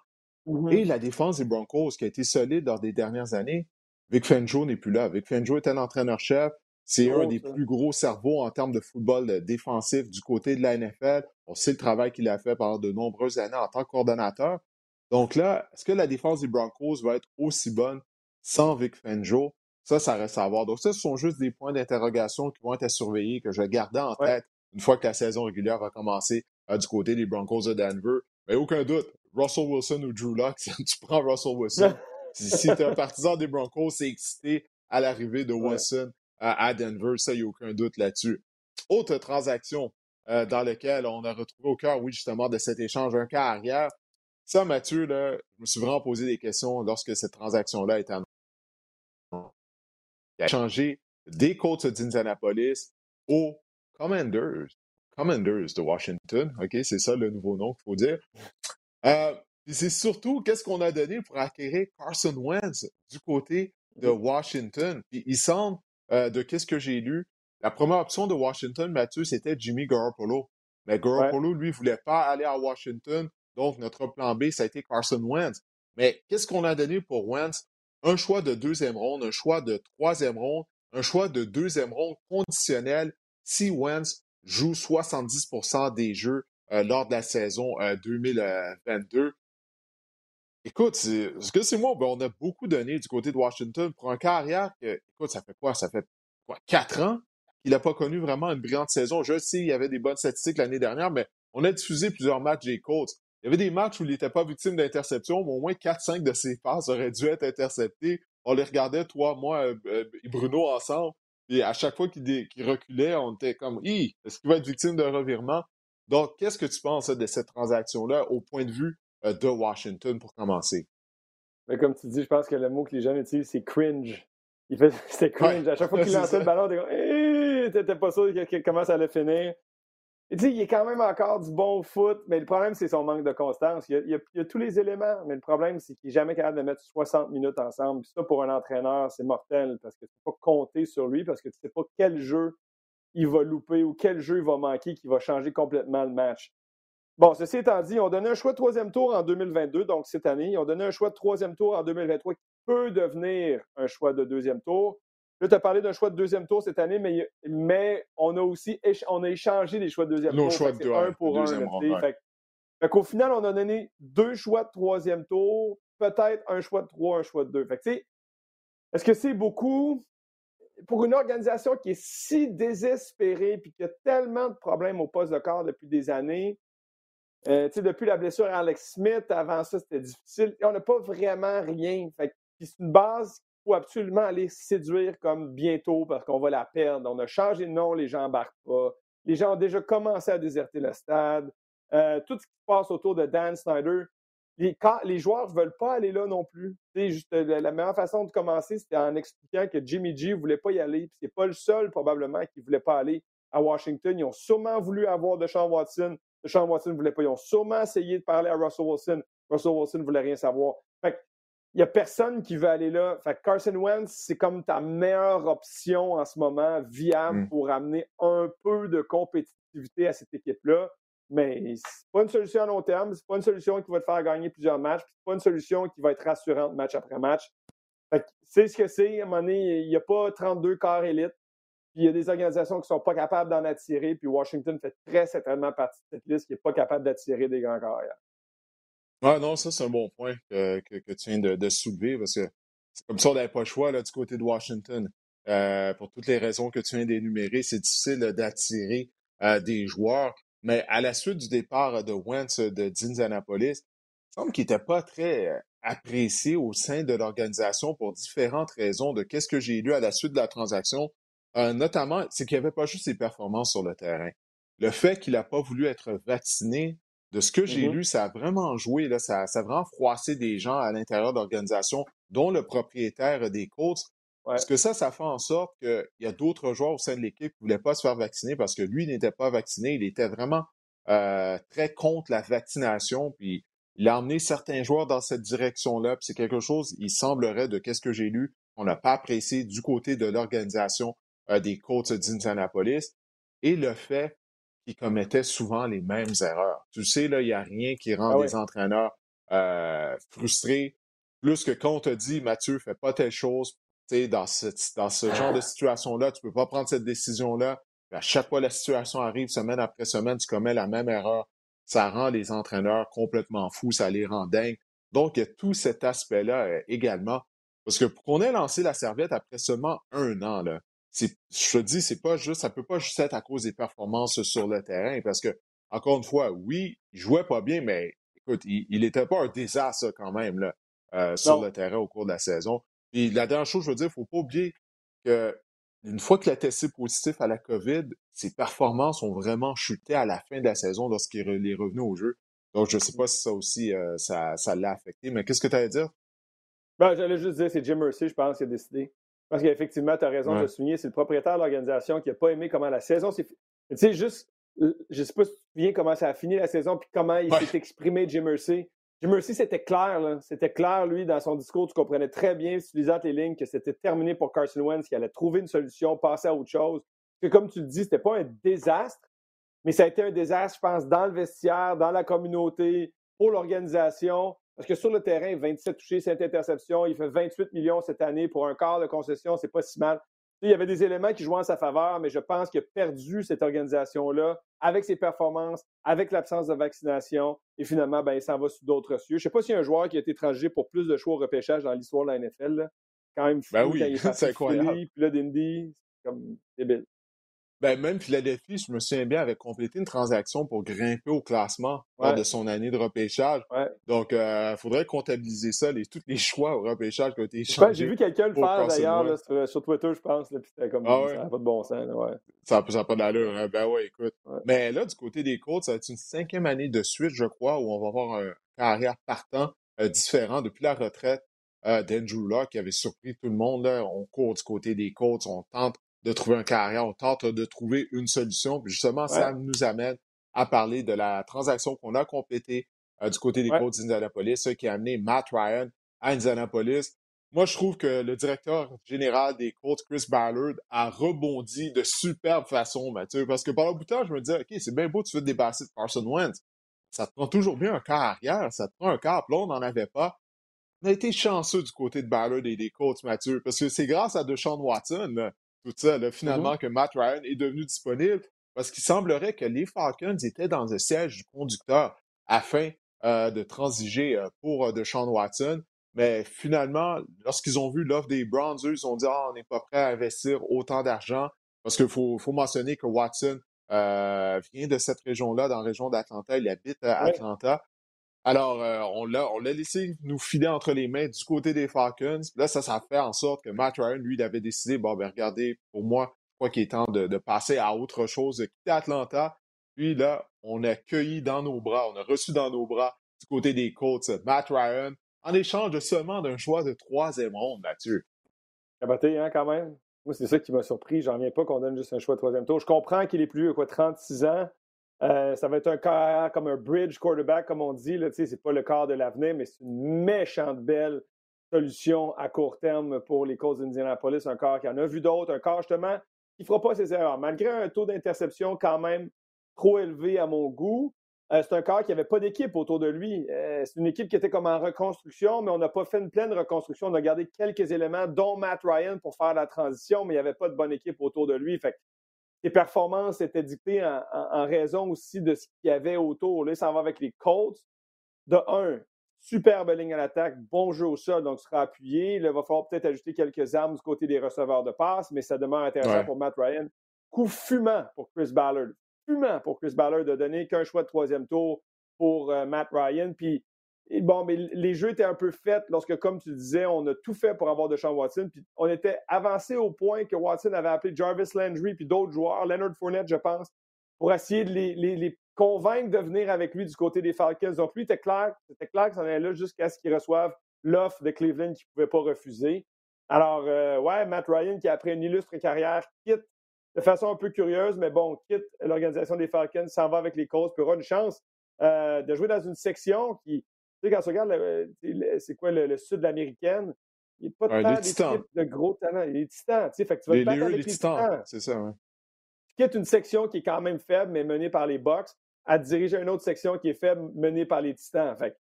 Mmh Et la défense des Broncos, qui a été solide lors des dernières années, Vic Fangio n'est plus là. Vic Fangio est un entraîneur-chef. C'est un des plus gros cerveaux en termes de football défensif du côté de la NFL. On sait le travail qu'il a fait pendant de nombreuses années en tant que coordonnateur. Donc là, est-ce que la défense des Broncos va être aussi bonne sans Vic Fangio? Ça, ça reste à voir. Donc ça, ce sont juste des points d'interrogation qui vont être à surveiller, que je vais garder en tête une fois que la saison régulière va commencer euh, du côté des Broncos de Denver. Mais aucun doute, Russell Wilson ou Drew Locke, [LAUGHS] tu prends Russell Wilson. [LAUGHS] si tu es un partisan des Broncos, c'est excité à l'arrivée de Wilson à Denver. Ça, il n'y a aucun doute là-dessus. Autre transaction euh, dans laquelle on a retrouvé au cœur, oui, justement, de cet échange, un cas arrière, Ça, Mathieu, là, je me suis vraiment posé des questions lorsque cette transaction-là a été annoncée. Il a changé des Colts d'Indianapolis aux Commanders. Commanders de Washington. OK, c'est ça le nouveau nom qu'il faut dire. Euh, c'est surtout qu'est-ce qu'on a donné pour acquérir Carson Wentz du côté de. Washington? il semble, euh, de qu'est-ce que j'ai lu, la première option de Washington, Mathieu, c'était Jimmy Garoppolo. Mais Garoppolo, lui, voulait pas aller à Washington. Donc, notre plan B, ça a été Carson Wentz. Mais qu'est-ce qu'on a donné pour Wentz? Un choix de deuxième ronde, un choix de troisième ronde, un choix de deuxième ronde conditionnel si Wentz joue 70% des jeux euh, lors de la saison 2022. Euh, écoute, ce que c'est moi, ben, on a beaucoup donné du côté de Washington pour un carrière que, écoute, ça fait quoi? Ça fait quoi? Quatre ans qu'il n'a pas connu vraiment une brillante saison. Je sais, il y avait des bonnes statistiques l'année dernière, mais on a diffusé plusieurs matchs des Colts. Il y avait des matchs où il n'était pas victime d'interception, mais au moins 4-5 de ses passes auraient dû être interceptées. On les regardait, toi, moi euh, euh, et Bruno ensemble. Et à chaque fois qu'il reculait, on était comme, est-ce qu'il va être victime d'un revirement? Donc, qu'est-ce que tu penses de cette transaction-là au point de vue euh, de Washington pour commencer? Mais comme tu dis, je pense que le mot que les gens utilisent, c'est cringe. Il fait, [LAUGHS] c'était cringe. À chaque fois [LAUGHS] qu'il lançait le ballon, t'étais pas sûr comment ça allait finir. Et tu sais, il est quand même encore du bon foot, mais le problème, c'est son manque de constance. Il y, a, tous les éléments, mais le problème, c'est qu'il n'est jamais capable de mettre 60 minutes ensemble. Puis ça, pour un entraîneur, c'est mortel parce que tu ne peux pas compter sur lui parce que tu ne sais pas quel jeu il va louper ou quel jeu il va manquer qui va changer complètement le match. Bon, ceci étant dit, on donné un choix de troisième tour en 2022, donc cette année. On donné un choix de troisième tour en 2023 qui peut devenir un choix de deuxième tour. Là, tu as parlé d'un choix de deuxième tour cette année, mais, mais on a aussi on a échangé des choix de deuxième tour. Choix de un pour un. Fait, qu'au final, on a donné deux choix de troisième tour, peut-être un choix de trois, un choix de deux. Fait que, est-ce que c'est beaucoup? Pour une organisation qui est si désespérée et qui a tellement de problèmes au poste de corps depuis des années? Euh, depuis la blessure à Alex Smith, avant ça, c'était difficile. on n'a pas vraiment rien. Fait c'est une base faut absolument aller séduire comme bientôt parce qu'on va la perdre. On a changé de nom, les gens n'embarquent pas. Les gens ont déjà commencé à déserter le stade. Euh, tout ce qui se passe autour de Dan Snyder, les, joueurs ne veulent pas aller là non plus. Juste, la, meilleure façon de commencer, c'était en expliquant que Jimmy G ne voulait pas y aller. Ce n'est pas le seul, probablement, qui ne voulait pas aller à Washington. Ils ont sûrement voulu avoir Deshaun Watson. Deshaun Watson ne voulait pas. Ils ont sûrement essayé de parler à Russell Wilson. Russell Wilson ne voulait rien savoir. Fait n'y a personne qui veut aller là. Fait Carson Wentz, c'est comme ta meilleure option en ce moment, viable mm. pour amener un peu de compétitivité à cette équipe-là. Mais c'est pas une solution à long terme, c'est pas une solution qui va te faire gagner plusieurs matchs, c'est pas une solution qui va être rassurante match après match. c'est ce que c'est. À un moment donné, il n'y a pas 32 corps élites. Puis il y a des organisations qui ne sont pas capables d'en attirer. Puis Washington fait très certainement partie de cette liste qui n'est pas capable d'attirer des grands carrières. Ah non, ça, c'est un bon point que, que, tu viens de, soulever parce que c'est comme ça, on n'avait pas le choix là, du côté de Washington. Euh, pour toutes les raisons que tu viens d'énumérer, c'est difficile d'attirer euh, des joueurs. Mais à la suite du départ de Wentz de d'Indianapolis, il semble qu'il n'était pas très euh, apprécié au sein de l'organisation pour différentes raisons de qu'est-ce que j'ai lu à la suite de la transaction. notamment, c'est qu'il n'y avait pas juste ses performances sur le terrain. Le fait qu'il n'a pas voulu être vacciné de ce que j'ai mm-hmm. lu, ça a vraiment joué, là, ça, ça a vraiment froissé des gens à l'intérieur d'organisations, dont le propriétaire des Colts. Parce que ça, ça fait en sorte qu'il y a d'autres joueurs au sein de l'équipe qui ne voulaient pas se faire vacciner parce que lui n'était pas vacciné. Il était vraiment euh, très contre la vaccination. Puis il a emmené certains joueurs dans cette direction-là. Puis c'est quelque chose, il semblerait, de qu'est-ce que j'ai lu, qu'on n'a pas apprécié du côté de l'organisation euh, des Colts d'Indianapolis. Et le fait qui commettaient souvent les mêmes erreurs. Tu sais, là, il n'y a rien qui rend les ah entraîneurs euh, frustrés. Plus que quand on te dit, Mathieu, fais pas telle chose, dans, dans ce genre de situation-là, tu peux pas prendre cette décision-là. À chaque fois la situation arrive, semaine après semaine, tu commets la même erreur. Ça rend les entraîneurs complètement fous, ça les rend dingues. Donc, il y a tout cet aspect-là euh, également. Parce que pour qu'on ait lancé la serviette après seulement un an, là, je te dis, c'est pas juste, ça peut pas juste être à cause des performances sur le terrain, parce que, encore une fois, oui, il jouait pas bien, mais écoute, il n'était pas un désastre quand même là, euh, sur le terrain au cours de la saison. Et la dernière chose, je veux dire, il faut pas oublier que une fois qu'il a testé positif à la COVID, ses performances ont vraiment chuté à la fin de la saison lorsqu'il est revenu au jeu. Donc, je ne sais pas si ça aussi, ça, ça l'a affecté. Mais qu'est-ce que tu allais dire? Ben, J'allais juste dire, c'est Jim Mercy, je pense, qui a décidé. Parce qu'effectivement, tu as raison de le souligner, c'est le propriétaire de l'organisation qui n'a pas aimé comment la saison s'est. Tu sais, juste, je ne sais pas si tu te souviens comment ça a fini la saison, puis comment il s'est exprimé, Jim Mercy. Jim Mercy, c'était clair, C'était clair, lui, dans son discours, tu comprenais très bien, si tu lisais les lignes, que c'était terminé pour Carson Wentz, qu'il allait trouver une solution, passer à autre chose. Que comme tu le dis, c'était pas un désastre, mais ça a été un désastre, je pense, dans le vestiaire, dans la communauté, pour l'organisation. Parce que sur le terrain, 27 touchés, 7 interceptions, il fait 28 millions cette année pour un quart de concession, c'est pas si mal. Il y avait des éléments qui jouaient en sa faveur, mais je pense qu'il a perdu cette organisation-là avec ses performances, avec l'absence de vaccination. Et finalement, ben, il s'en va sur d'autres cieux. Je ne sais pas s'il y a un joueur qui a été transgé pour plus de choix au repêchage dans l'histoire de la NFL. Quand même fou ben oui, [LAUGHS] c'est incroyable. puis là, d'Indy, c'est comme débile. Ben, même Philadelphie, je me souviens bien, avait complété une transaction pour grimper au classement lors de son année de repêchage. Donc, il euh, faudrait comptabiliser ça, les, tous les choix au repêchage qui ont été échangés. J'ai vu quelqu'un le faire d'ailleurs sur, Twitter, je pense. Là, c'était comme ah ça n'a pas de bon sens. ouais. Ça n'a pas d'allure. Hein? Ben ouais, écoute. Mais là, du côté des Colts, ça va être une cinquième année de suite, je crois, où on va avoir un carrière partant euh, différent depuis la retraite euh, d'Andrew Locke qui avait surpris tout le monde. Là. On court du côté des Colts, on tente de trouver un carrière, on tente de trouver une solution. Puis justement, ça nous amène à parler de la transaction qu'on a complétée euh, du côté des ouais. Colts d'Indianapolis, qui a amené Matt Ryan à Indianapolis. Moi, je trouve que le directeur général des Colts, Chris Ballard, a rebondi de superbe façon, Mathieu, parce que pendant un bout de temps, je me disais, OK, c'est bien beau, tu veux te dépasser de Carson Wentz. Ça te prend toujours bien un quart arrière, ça te prend un quart, là, on n'en avait pas. On a été chanceux du côté de Ballard et des Colts, Mathieu, parce que c'est grâce à Deshaun Watson, tout ça, là, finalement, mm-hmm. que Matt Ryan est devenu disponible parce qu'il semblerait que les Falcons étaient dans un siège du conducteur afin euh, de transiger euh, pour euh, Deshaun Watson. Mais finalement, lorsqu'ils ont vu l'offre des Browns, eux, ils ont dit ah, on n'est pas prêt à investir autant d'argent parce qu'il faut, faut, mentionner que Watson vient de cette région-là, dans la région d'Atlanta. Il habite à Atlanta. Alors, euh, on l'a laissé nous filer entre les mains du côté des Falcons. Là, ça, ça fait en sorte que Matt Ryan, lui, il avait décidé, bon, ben regardez, pour moi, je crois qu'il est temps de, passer à autre chose, de quitter Atlanta. Puis là, on a cueilli dans nos bras, on a reçu dans nos bras du côté des Colts Matt Ryan en échange seulement d'un choix de troisième ronde, Mathieu. Caboté, hein, quand même? Moi, c'est ça qui m'a surpris. J'en viens pas qu'on donne juste un choix de troisième tour. Je comprends qu'il est plus vieux, quoi, 36 ans. Euh, ça va être un cas comme un bridge quarterback, comme on dit. Ce n'est pas le quart de l'avenir, mais c'est une méchante belle solution à court terme pour les Colts d'Indianapolis. Un corps qui en a vu d'autres, un corps justement qui ne fera pas ses erreurs. Malgré un taux d'interception quand même trop élevé à mon goût, euh, c'est un corps qui n'avait pas d'équipe autour de lui. Euh, c'est une équipe qui était comme en reconstruction, mais on n'a pas fait une pleine reconstruction. On a gardé quelques éléments, dont Matt Ryan pour faire la transition, mais il n'y avait pas de bonne équipe autour de lui. Ses performances étaient dictées en, raison aussi de ce qu'il y avait autour. Là, ça va avec les Colts. De un, superbe ligne à l'attaque, bon jeu au sol, donc sera appuyé. il va falloir peut-être ajouter quelques armes du côté des receveurs de passe, mais ça demeure intéressant pour Matt Ryan. Coup fumant pour Chris Ballard. Fumant pour Chris Ballard de donner qu'un choix de troisième tour pour euh, Matt Ryan. Puis bon, mais les jeux étaient un peu faits lorsque, comme tu disais, on a tout fait pour avoir de Deshaun Watson. Puis on était avancé au point que Watson avait appelé Jarvis Landry puis d'autres joueurs, Leonard Fournette, je pense, pour essayer de les, convaincre de venir avec lui du côté des Falcons. Donc lui, c'était clair, c'était clair que ça allait là jusqu'à ce qu'il reçoive l'offre de Cleveland qu'il ne pouvait pas refuser. Alors, euh, ouais, Matt Ryan, qui après une illustre carrière, quitte de façon un peu curieuse, mais bon, quitte l'organisation des Falcons, s'en va avec les causes, puis aura une chance euh, de jouer dans une section qui, sais, quand tu regardes, c'est quoi le, sud américaine, il n'y a pas de de gros talents. Il est titan, tu sais, fait que tu vas les, les, les titans. C'est ça, oui. Tu quittes une section qui est quand même faible, mais menée par les Bucks, à diriger une autre section qui est faible, menée par les titans. Fait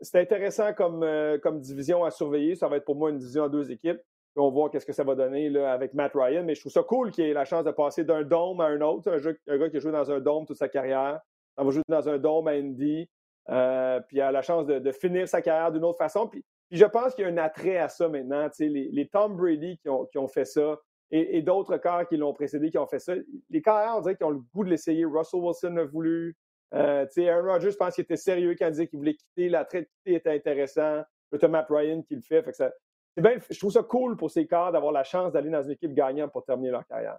c'est intéressant comme, euh, comme division à surveiller. Ça va être pour moi une division en deux équipes. Puis on va voir qu'est-ce que ça va donner là, avec Matt Ryan. Mais je trouve ça cool qu'il ait la chance de passer d'un dôme à un autre. Un, un, gars qui a joué dans un dôme toute sa carrière. On va jouer dans un dôme à Indy. Euh, puis a la chance de, finir sa carrière d'une autre façon. Puis, je pense qu'il y a un attrait à ça maintenant. Les, les Tom Brady qui ont, qui ont fait ça et, d'autres corps qui l'ont précédé qui ont fait ça. Les carrières, on dirait qu'ils ont le goût de l'essayer. Russell Wilson a voulu. Euh, Aaron Rodgers, je pense qu'il était sérieux quand il disait qu'il voulait quitter. L'attrait de quitter était intéressant. Le Matt Ryan qui le fait. fait ça, je trouve ça cool pour ces corps d'avoir la chance d'aller dans une équipe gagnante pour terminer leur carrière.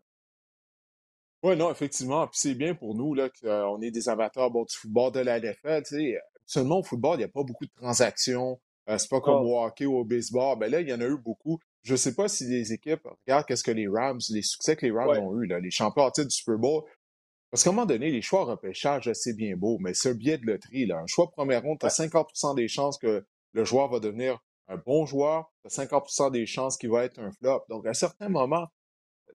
Oui, non, effectivement. Puis c'est bien pour nous là, qu'on est des amateurs bon, du football de la NFL. Seulement au football, il n'y a pas beaucoup de transactions. Euh, c'est pas comme au hockey ou au baseball. Ben là, il y en a eu beaucoup. Je ne sais pas si les équipes regardent qu'est-ce que les Rams, les succès que les Rams ont eu, là, les champions titre du Super Bowl. Parce qu'à un moment donné, les choix repêchage, c'est bien beau, mais c'est un biais de loterie. Là. Un choix première ronde, tu as 50% des chances que le joueur va devenir un bon joueur, tu as 50 des chances qu'il va être un flop. Donc, à certains moments,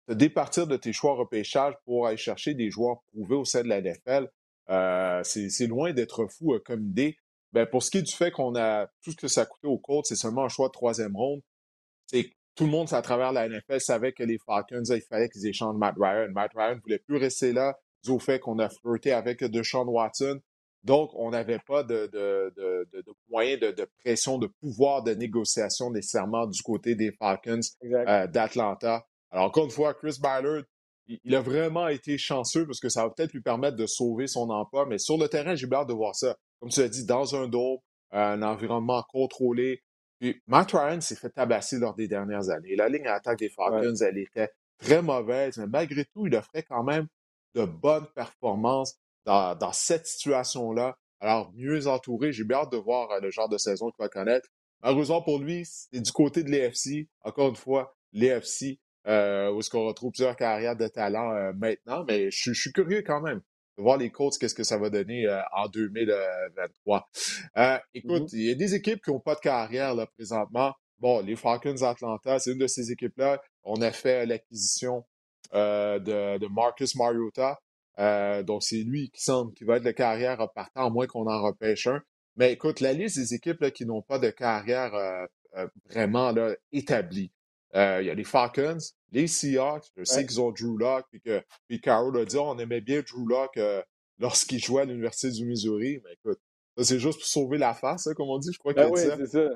de départir de tes choix repêchage pour aller chercher des joueurs prouvés au sein de la NFL, euh, c'est loin d'être fou euh, comme idée. Ben, pour ce qui est du fait qu'on a tout ce que ça a coûté au Colts, c'est seulement un choix de troisième ronde. C'est tout le monde à travers la NFL savait que les Falcons, il fallait qu'ils échangent Matt Ryan. Matt Ryan ne voulait plus rester là, dû au fait qu'on a flirté avec Deshaun Watson. Donc, on n'avait pas de, de, de, de moyens de, pression, de pouvoir de négociation nécessairement du côté des Falcons euh, d'Atlanta. Alors, encore une fois, Chris Ballard, il, a vraiment été chanceux parce que ça va peut-être lui permettre de sauver son emploi. Mais sur le terrain, j'ai hâte de voir ça. Comme tu l'as dit, dans un dôme, un environnement contrôlé. Puis Matt Ryan s'est fait tabasser lors des dernières années. La ligne à attaque des Falcons, elle était très mauvaise, mais malgré tout, il offrait quand même de bonnes performances dans, dans cette situation-là. Alors, mieux entouré, j'ai bien hâte de voir euh, le genre de saison qu'il va connaître. Malheureusement pour lui, c'est du côté de l'EFC. Encore une fois, l'EFC, euh, où est-ce qu'on retrouve plusieurs carrières de talent euh, maintenant, mais je, suis curieux quand même de voir les Colts, qu'est-ce que ça va donner euh, en 2023. écoute, mm-hmm. il y a des équipes qui n'ont pas de carrière là, présentement. Bon, les Falcons Atlanta, c'est une de ces équipes-là. On a fait l'acquisition de, de, Marcus Mariota. donc, c'est lui qui semble qui va être de carrière partant, à moins qu'on en repêche un. Mais écoute, la liste des équipes là, qui n'ont pas de carrière vraiment là, établie. Euh, il y a les Falcons, les Seahawks. Je sais qu'ils ont Drew Locke, puis que puis Carroll a dit on aimait bien Drew Locke euh, [LAUGHS] lorsqu'il jouait à l'Université du Missouri. Mais écoute, ça c'est juste pour sauver la face, hein, comme on dit. Je crois ben oui, c'est ça.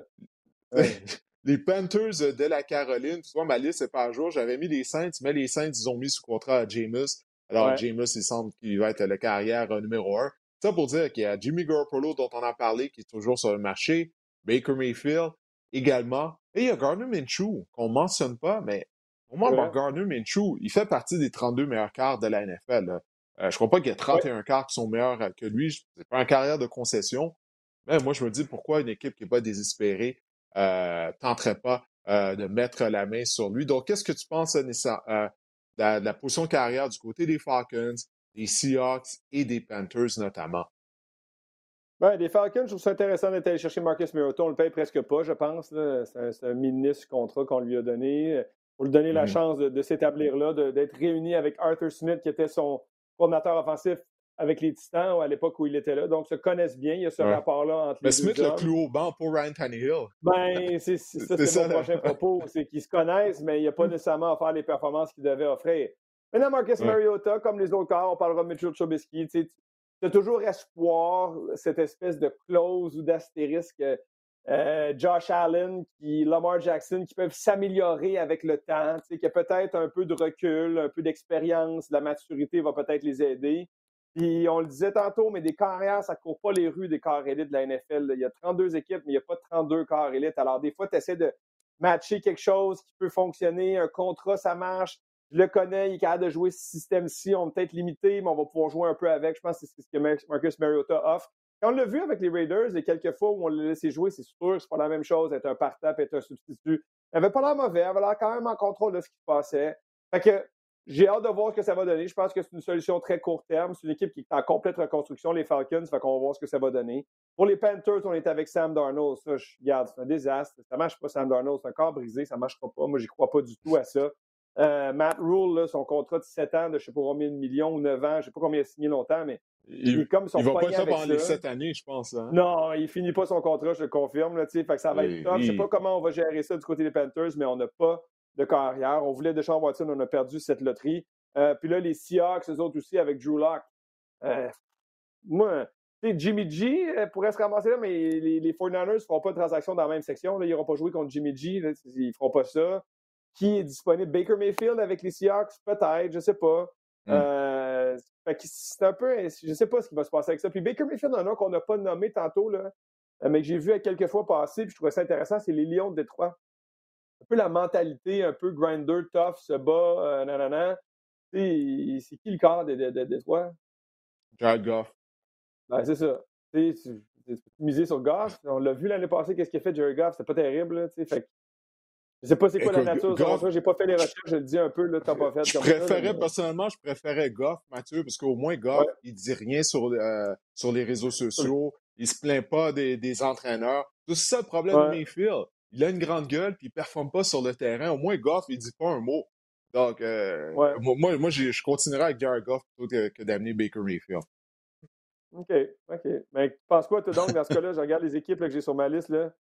[LAUGHS] les Panthers de la Caroline, tu vois, ma liste c'est pas à jour. J'avais mis les Saints, mais les Saints, ils ont mis sous contrat à Jameis. Alors, Jameis, il semble qu'il va être le carrière euh, numéro un. Ça pour dire qu'il y a Jimmy Garoppolo, dont on a parlé, qui est toujours sur le marché. Baker Mayfield, également. Et il y a Gardner Minshew, qu'on ne mentionne pas, mais pour moi, Gardner Minshew, il fait partie des 32 meilleurs quarts de la NFL. Euh, je ne crois pas qu'il y a 31 quarts qui sont meilleurs euh, que lui. C'est pas un carrière de concession. Mais moi, je me dis pourquoi une équipe qui n'est pas désespérée euh, tenterait pas euh, de mettre la main sur lui? Donc, qu'est-ce que tu penses de la, de la position carrière du côté des Falcons, des Seahawks et des Panthers notamment? Ben, des Falcons, je trouve ça intéressant d'être allé chercher Marcus Mariota. On le paye presque pas, je pense. C'est un, un ministre contrat qu'on lui a donné. Pour lui donner la mmh chance de, s'établir là, d'être réuni avec Arthur Smith, qui était son coordinateur offensif avec les Titans à l'époque où il était là. Donc, se connaissent bien. Il y a ce rapport-là entre Mais les Smith le plus haut banc pour Ryan Tannehill. Ben, [LAUGHS] c'est ça, c'est mon prochain propos. C'est qu'ils se connaissent, mais il n'y a pas nécessairement à faire les performances qu'ils devaient offrir. Maintenant, Marcus Mariota, comme les autres cas, on parlera de Mitchell Trubisky tu as toujours espoir, cette espèce de clause ou d'astérisque. Euh, Josh Allen, qui, Lamar Jackson, qui peuvent s'améliorer avec le temps, qui a peut-être un peu de recul, un peu d'expérience, la maturité va peut-être les aider. Puis on le disait tantôt, mais des carrières, ça ne court pas les rues des corps élites de la NFL. Il y a 32 équipes, mais il n'y a pas 32 corps élites. Alors des fois, tu essaies de matcher quelque chose qui peut fonctionner, un contrat, ça marche, le connais, il est capable de jouer ce système-ci. On est peut-être limité, mais on va pouvoir jouer un peu avec. Je pense que c'est ce que Marcus Mariota offre. On l'a vu avec les Raiders, les quelques fois où on l'a laissé jouer, c'est sûr que c'est pas la même chose, être un partant être un substitut. Il avait pas l'air mauvais, il avait l'air quand même en contrôle de ce qui se passait. Fait que j'ai hâte de voir ce que ça va donner. Je pense que c'est une solution très court terme. C'est une équipe qui est en complète reconstruction, les Falcons. Fait qu'on va voir ce que ça va donner. Pour les Panthers, on est avec Sam Darnold. Ça, je regarde, c'est un désastre. Ça marche pas, Sam Darnold. C'est un corps brisé. Ça marchera pas. Moi, j'y crois pas du tout à ça. Euh, Matt Rule, son contrat de 7 ans de je ne sais pas combien de millions ou 9 ans, je ne sais pas combien il a signé longtemps, mais il, est comme son Il va pas être ça pendant les 7 années, je pense. Hein. Non, il finit pas son contrat, je le confirme. Là, fait que ça va être top. Je ne sais pas comment on va gérer ça du côté des Panthers, mais on n'a pas de carrière. On voulait Deshaun Watson, on a perdu cette loterie. Euh, puis là, les Seahawks, eux autres aussi, avec Drew Locke. Euh, moi, Jimmy G pourrait se ramasser là, mais les, les 49ers ne feront pas de transaction dans la même section. Là. Ils n'auront pas joué contre Jimmy G. ils ne feront pas ça qui est disponible. Baker Mayfield avec les Seahawks, peut-être, je sais pas. Hmm. Euh, c'est un peu, je sais pas ce qui va se passer avec ça. Puis Baker Mayfield, un nom qu'on n'a pas nommé tantôt, là, euh, mais que j'ai vu à quelques fois passer, puis je trouvais ça intéressant, c'est les Lions de Détroit. Un peu la mentalité, un peu grinder, tough, se bat, euh, nanana. c'est qui le corps de, de, de, toi? Jared Goff. Ben, c'est ça. Tu miser sur Goff. On l'a vu l'année passée, qu'est-ce qu'il a fait, Jared Goff. C'était pas terrible. Là, fait je sais pas c'est quoi la nature. Goff... J'ai pas fait les recherches, je le dis un peu, là, t'as pas fait. Je préférais, personnellement, je préférais Goff, Mathieu, parce qu'au moins Goff, il dit rien sur, euh, sur les réseaux sociaux. Il se plaint pas des, des entraîneurs. C'est ça le problème de Mayfield. Il a une grande gueule, puis il performe pas sur le terrain. Au moins, Goff, il dit pas un mot. Donc, euh, moi, moi je continuerai avec Jared Goff plutôt que, d'amener Baker Mayfield. OK, OK. Mais tu penses quoi, toi, donc, dans ce cas-là, je regarde les équipes que j'ai sur ma liste, là?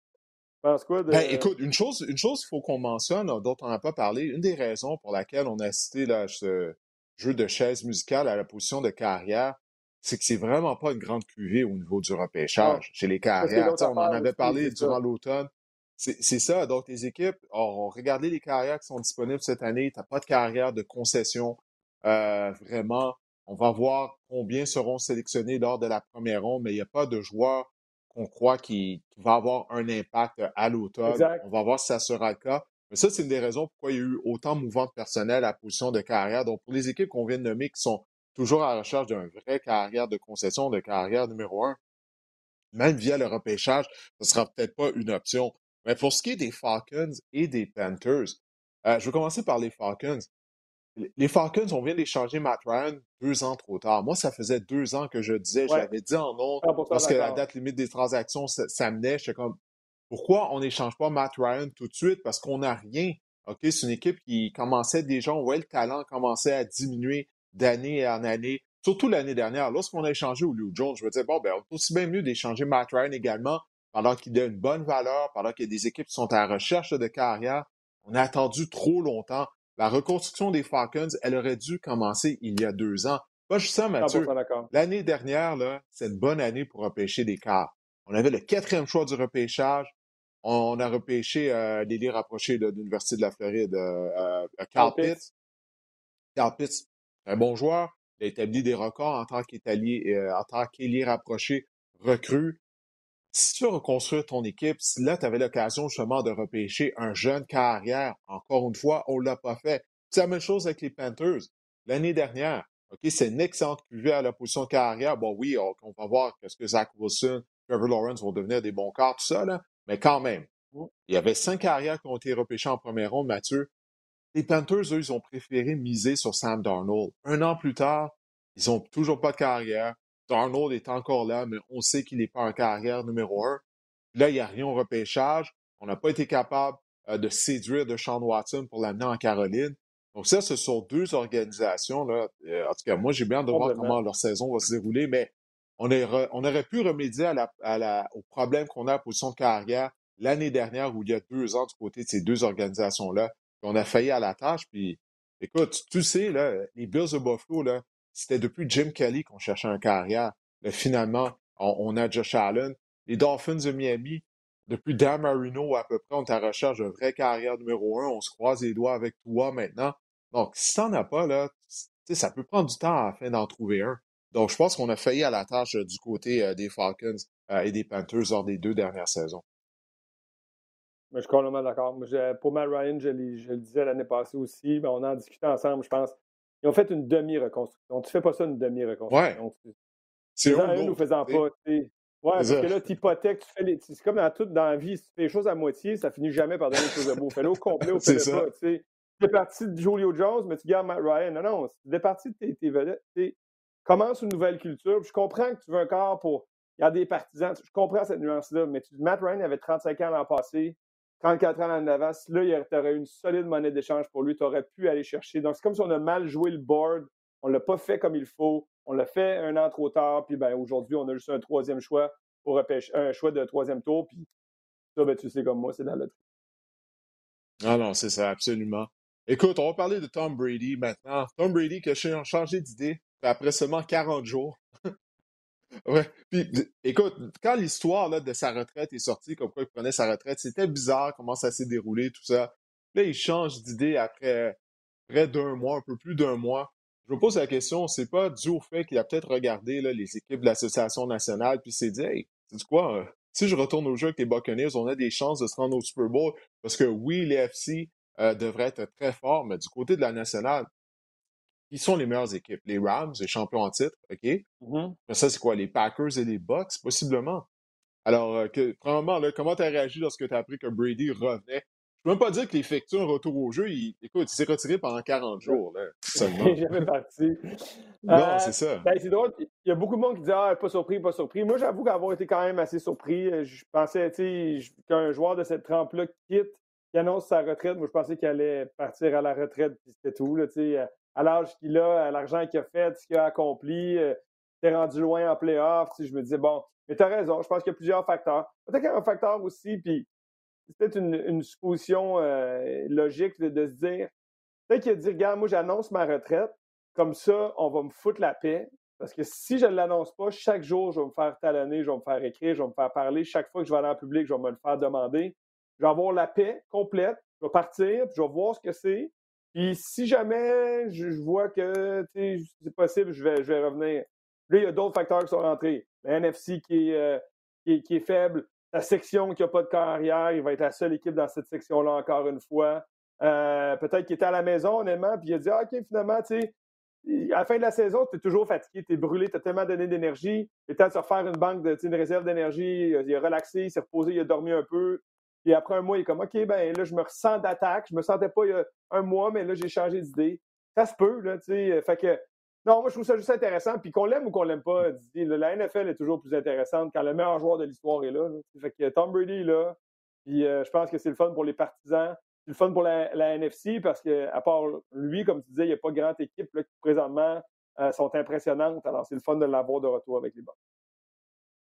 Penses quoi de... Ben, écoute, une chose, une chose qu'il faut qu'on mentionne, dont on n'a pas parlé, une des raisons pour laquelle on a cité là, ce jeu de chaise musicale à la position de carrière, c'est que c'est vraiment pas une grande cuvée au niveau du repêchage chez les carrières. On en avait parlé durant l'automne. C'est ça. Donc, les équipes ont regardé les carrières qui sont disponibles cette année. Tu n'as pas de carrière de concession. Euh, vraiment, on va voir combien seront sélectionnés lors de la première ronde, mais il n'y a pas de joueur qu'on croit qui, va avoir un impact à l'automne. On va voir si ça sera le cas. Mais ça, c'est une des raisons pourquoi il y a eu autant de mouvements de personnel à la position de carrière. Donc, pour les équipes qu'on vient de nommer qui sont toujours à la recherche d'un vrai carrière de concession, de carrière numéro un, même via le repêchage, ce ne sera peut-être pas une option. Mais pour ce qui est des Falcons et des Panthers, euh, je vais commencer par les Falcons. Les Falcons, on vient d'échanger Matt Ryan deux ans trop tard. Moi, ça faisait deux ans que je disais, je l'avais dit en nom, parce que la date limite des transactions s'amenait. J'étais comme, pourquoi on n'échange pas Matt Ryan tout de suite? Parce qu'on n'a rien. OK, c'est une équipe qui commençait déjà, voyait le talent commençait à diminuer d'année en année. Surtout l'année dernière, lorsqu'on a échangé Julio Jones, je me disais, bon, ben, on aussi bien mieux d'échanger Matt Ryan également pendant qu'il a une bonne valeur, pendant qu'il y a des équipes qui sont à la recherche de carrière. On a attendu trop longtemps. La reconstruction des Falcons, elle aurait dû commencer il y a deux ans. Pas juste ça, Mathieu. L'année dernière, là, c'est une bonne année pour repêcher des cartes. On avait le quatrième choix du repêchage. On a repêché euh, les rapprochés de l'Université de la Floride, euh, euh, Carl Pitts. Carl Pitts, un bon joueur. Il a établi des records en tant euh, en tant qu'ailier rapproché recrue si tu veux reconstruire ton équipe, si là, tu avais l'occasion justement de repêcher un jeune carrière, encore une fois, on ne l'a pas fait. C'est la même chose avec les Panthers. L'année dernière, OK, c'est une excellente cuvée à la position de carrière. Bon, oui, on, va voir ce que Zach Wilson, Trevor Lawrence vont devenir des bons cartes, tout ça, là. Mais quand même, il y avait cinq carrières qui ont été repêchées en première ronde, Mathieu. Les Panthers, eux, ils ont préféré miser sur Sam Darnold. Un an plus tard, ils n'ont toujours pas de carrière. Darnold est encore là, mais on sait qu'il n'est pas en carrière numéro un. Là, il n'y a rien au repêchage. On n'a pas été capable euh, de séduire de Sean Watson pour l'amener en Caroline. Donc ça, ce sont deux organisations. Là. Euh, en tout cas, moi, j'ai bien de voir comment leur saison va se dérouler, mais on, on aurait pu remédier à la, au problème qu'on a à position de carrière l'année dernière ou il y a deux ans du côté de ces deux organisations-là. On a failli à la tâche. Puis, écoute, tu sais, là, les Bills de Buffalo, là, c'était depuis Jim Kelly qu'on cherchait un carrière. Mais finalement, on, a Josh Allen. Les Dolphins de Miami, depuis Dan Marino à peu près, on est à recherche d'un vrai carrière numéro un. On se croise les doigts avec toi maintenant. Donc, si t'en as pas, là, ça peut prendre du temps afin d'en trouver un. Donc, je pense qu'on a failli à la tâche euh, du côté euh, des Falcons euh, et des Panthers lors des deux dernières saisons. Mais je suis complètement d'accord. Pour Matt Ryan, je, le disais l'année passée aussi, mais on en discutait ensemble, je pense. Ils ont fait une demi-reconstruction. Tu fais pas ça une demi-reconstruction. Ouais. C'est un nous faisant pas. Ouais, parce que là, tu hypothèques, tu fais les. C'est comme dans toute dans la vie, si tu fais les choses à moitié, ça finit jamais par donner quelque chose de beau. Fais-le au complet ou [LAUGHS] fais-le pas. Tu es parti de Julio Jones, mais tu gardes Matt Ryan. Non, non, tu es parti de tes, tes vedettes. Commence une nouvelle culture. je comprends que tu veux un corps pour. Il y a des partisans. Je comprends cette nuance-là, mais tu, Matt Ryan avait 35 ans l'an passé. 34 ans en avance, là, tu aurais une solide monnaie d'échange pour lui, tu aurais pu aller chercher. Donc, c'est comme si on a mal joué le board, on ne l'a pas fait comme il faut, on l'a fait un an trop tard, puis ben, aujourd'hui, on a juste un troisième choix pour repêcher, un choix de troisième tour, puis ça, ben, tu sais comme moi, c'est dans la loterie. Ah non, c'est ça, absolument. Écoute, on va parler de Tom Brady maintenant. Tom Brady qui a changé d'idée après seulement 40 jours. Ouais. Puis, écoute, quand l'histoire de sa retraite est sortie, comme quoi il prenait sa retraite, c'était bizarre comment ça s'est déroulé, tout ça. Là, il change d'idée après près d'un mois, un peu plus d'un mois. Je me pose la question, c'est pas dû au fait qu'il a peut-être regardé là, les équipes de l'Association nationale, puis s'est dit, hey, c'est quoi, euh, si je retourne au jeu avec les Buccaneers, on a des chances de se rendre au Super Bowl, parce que oui, les FC euh, devraient être très forts, mais du côté de la nationale, qui sont les meilleures équipes? Les Rams, les champions en titre, OK? Mm-hmm. Ça, c'est quoi? Les Packers et les Bucks, possiblement. Alors, euh, que, premièrement, là, comment tu as réagi lorsque tu as appris que Brady revenait? Je peux même pas dire qu'il effectue un retour au jeu. Il, écoute, il s'est retiré pendant 40 jours, là, [LAUGHS] seulement. Il jamais parti. non, Euh, c'est ça. ben, c'est drôle. Il y a beaucoup de monde qui dit Ah, pas surpris, pas surpris. Moi, j'avoue qu'avoir été quand même assez surpris. Euh, Je pensais, tu sais, qu'un joueur de cette trempe-là quitte, qui annonce sa retraite. Moi, je pensais qu'il allait partir à la retraite, puis c'était tout. Là, tu sais, à- l'âge qu'il a, à l'argent qu'il a fait, ce qu'il a accompli, euh, t'es rendu loin en playoff. Tu sais, je me disais, bon, mais t'as raison, je pense qu'il y a plusieurs facteurs. Peut-être qu'il y a un facteur aussi, puis c'est peut-être une, une supposition euh, logique de, de se dire, peut-être qu'il a dit, regarde, moi, j'annonce ma retraite, comme ça, on va me foutre la paix. Parce que si je ne l'annonce pas, chaque jour, je vais me faire talonner, je vais me faire écrire, je vais me faire parler. Chaque fois que je vais aller en public, je vais me le faire demander. Je vais avoir la paix complète. Je vais partir, puis je vais voir ce que c'est. Puis si jamais je, vois que c'est possible, je vais, revenir. Là, il y a d'autres facteurs qui sont rentrés. Le NFC qui est, euh, qui est, qui est faible, la section qui n'a pas de carrière, il va être la seule équipe dans cette section-là encore une fois. Euh, Peut-être qu'il était à la maison, honnêtement, puis il a dit ah, OK, finalement, tu sais, à la fin de la saison, tu es toujours fatigué, tu es brûlé, tu as tellement donné d'énergie. Il est temps de se refaire une banque, de, une réserve d'énergie. Il a relaxé, il s'est reposé, il a dormi un peu. Puis après un mois, il est comme OK, ben là, je me ressens d'attaque. Je me sentais pas il y a un mois, mais là, j'ai changé d'idée. Ça se peut, là, tu sais. Fait que, non, moi, je trouve ça juste intéressant. Puis qu'on l'aime ou qu'on l'aime pas, la NFL est toujours plus intéressante quand le meilleur joueur de l'histoire est là. Fait que Tom Brady est là. Puis euh, je pense que c'est le fun pour les partisans. C'est le fun pour la, la NFC parce que, à part lui, comme tu disais, il n'y a pas grande équipe là, qui présentement euh, sont impressionnantes. Alors, c'est le fun de l'avoir de retour avec les Bucks.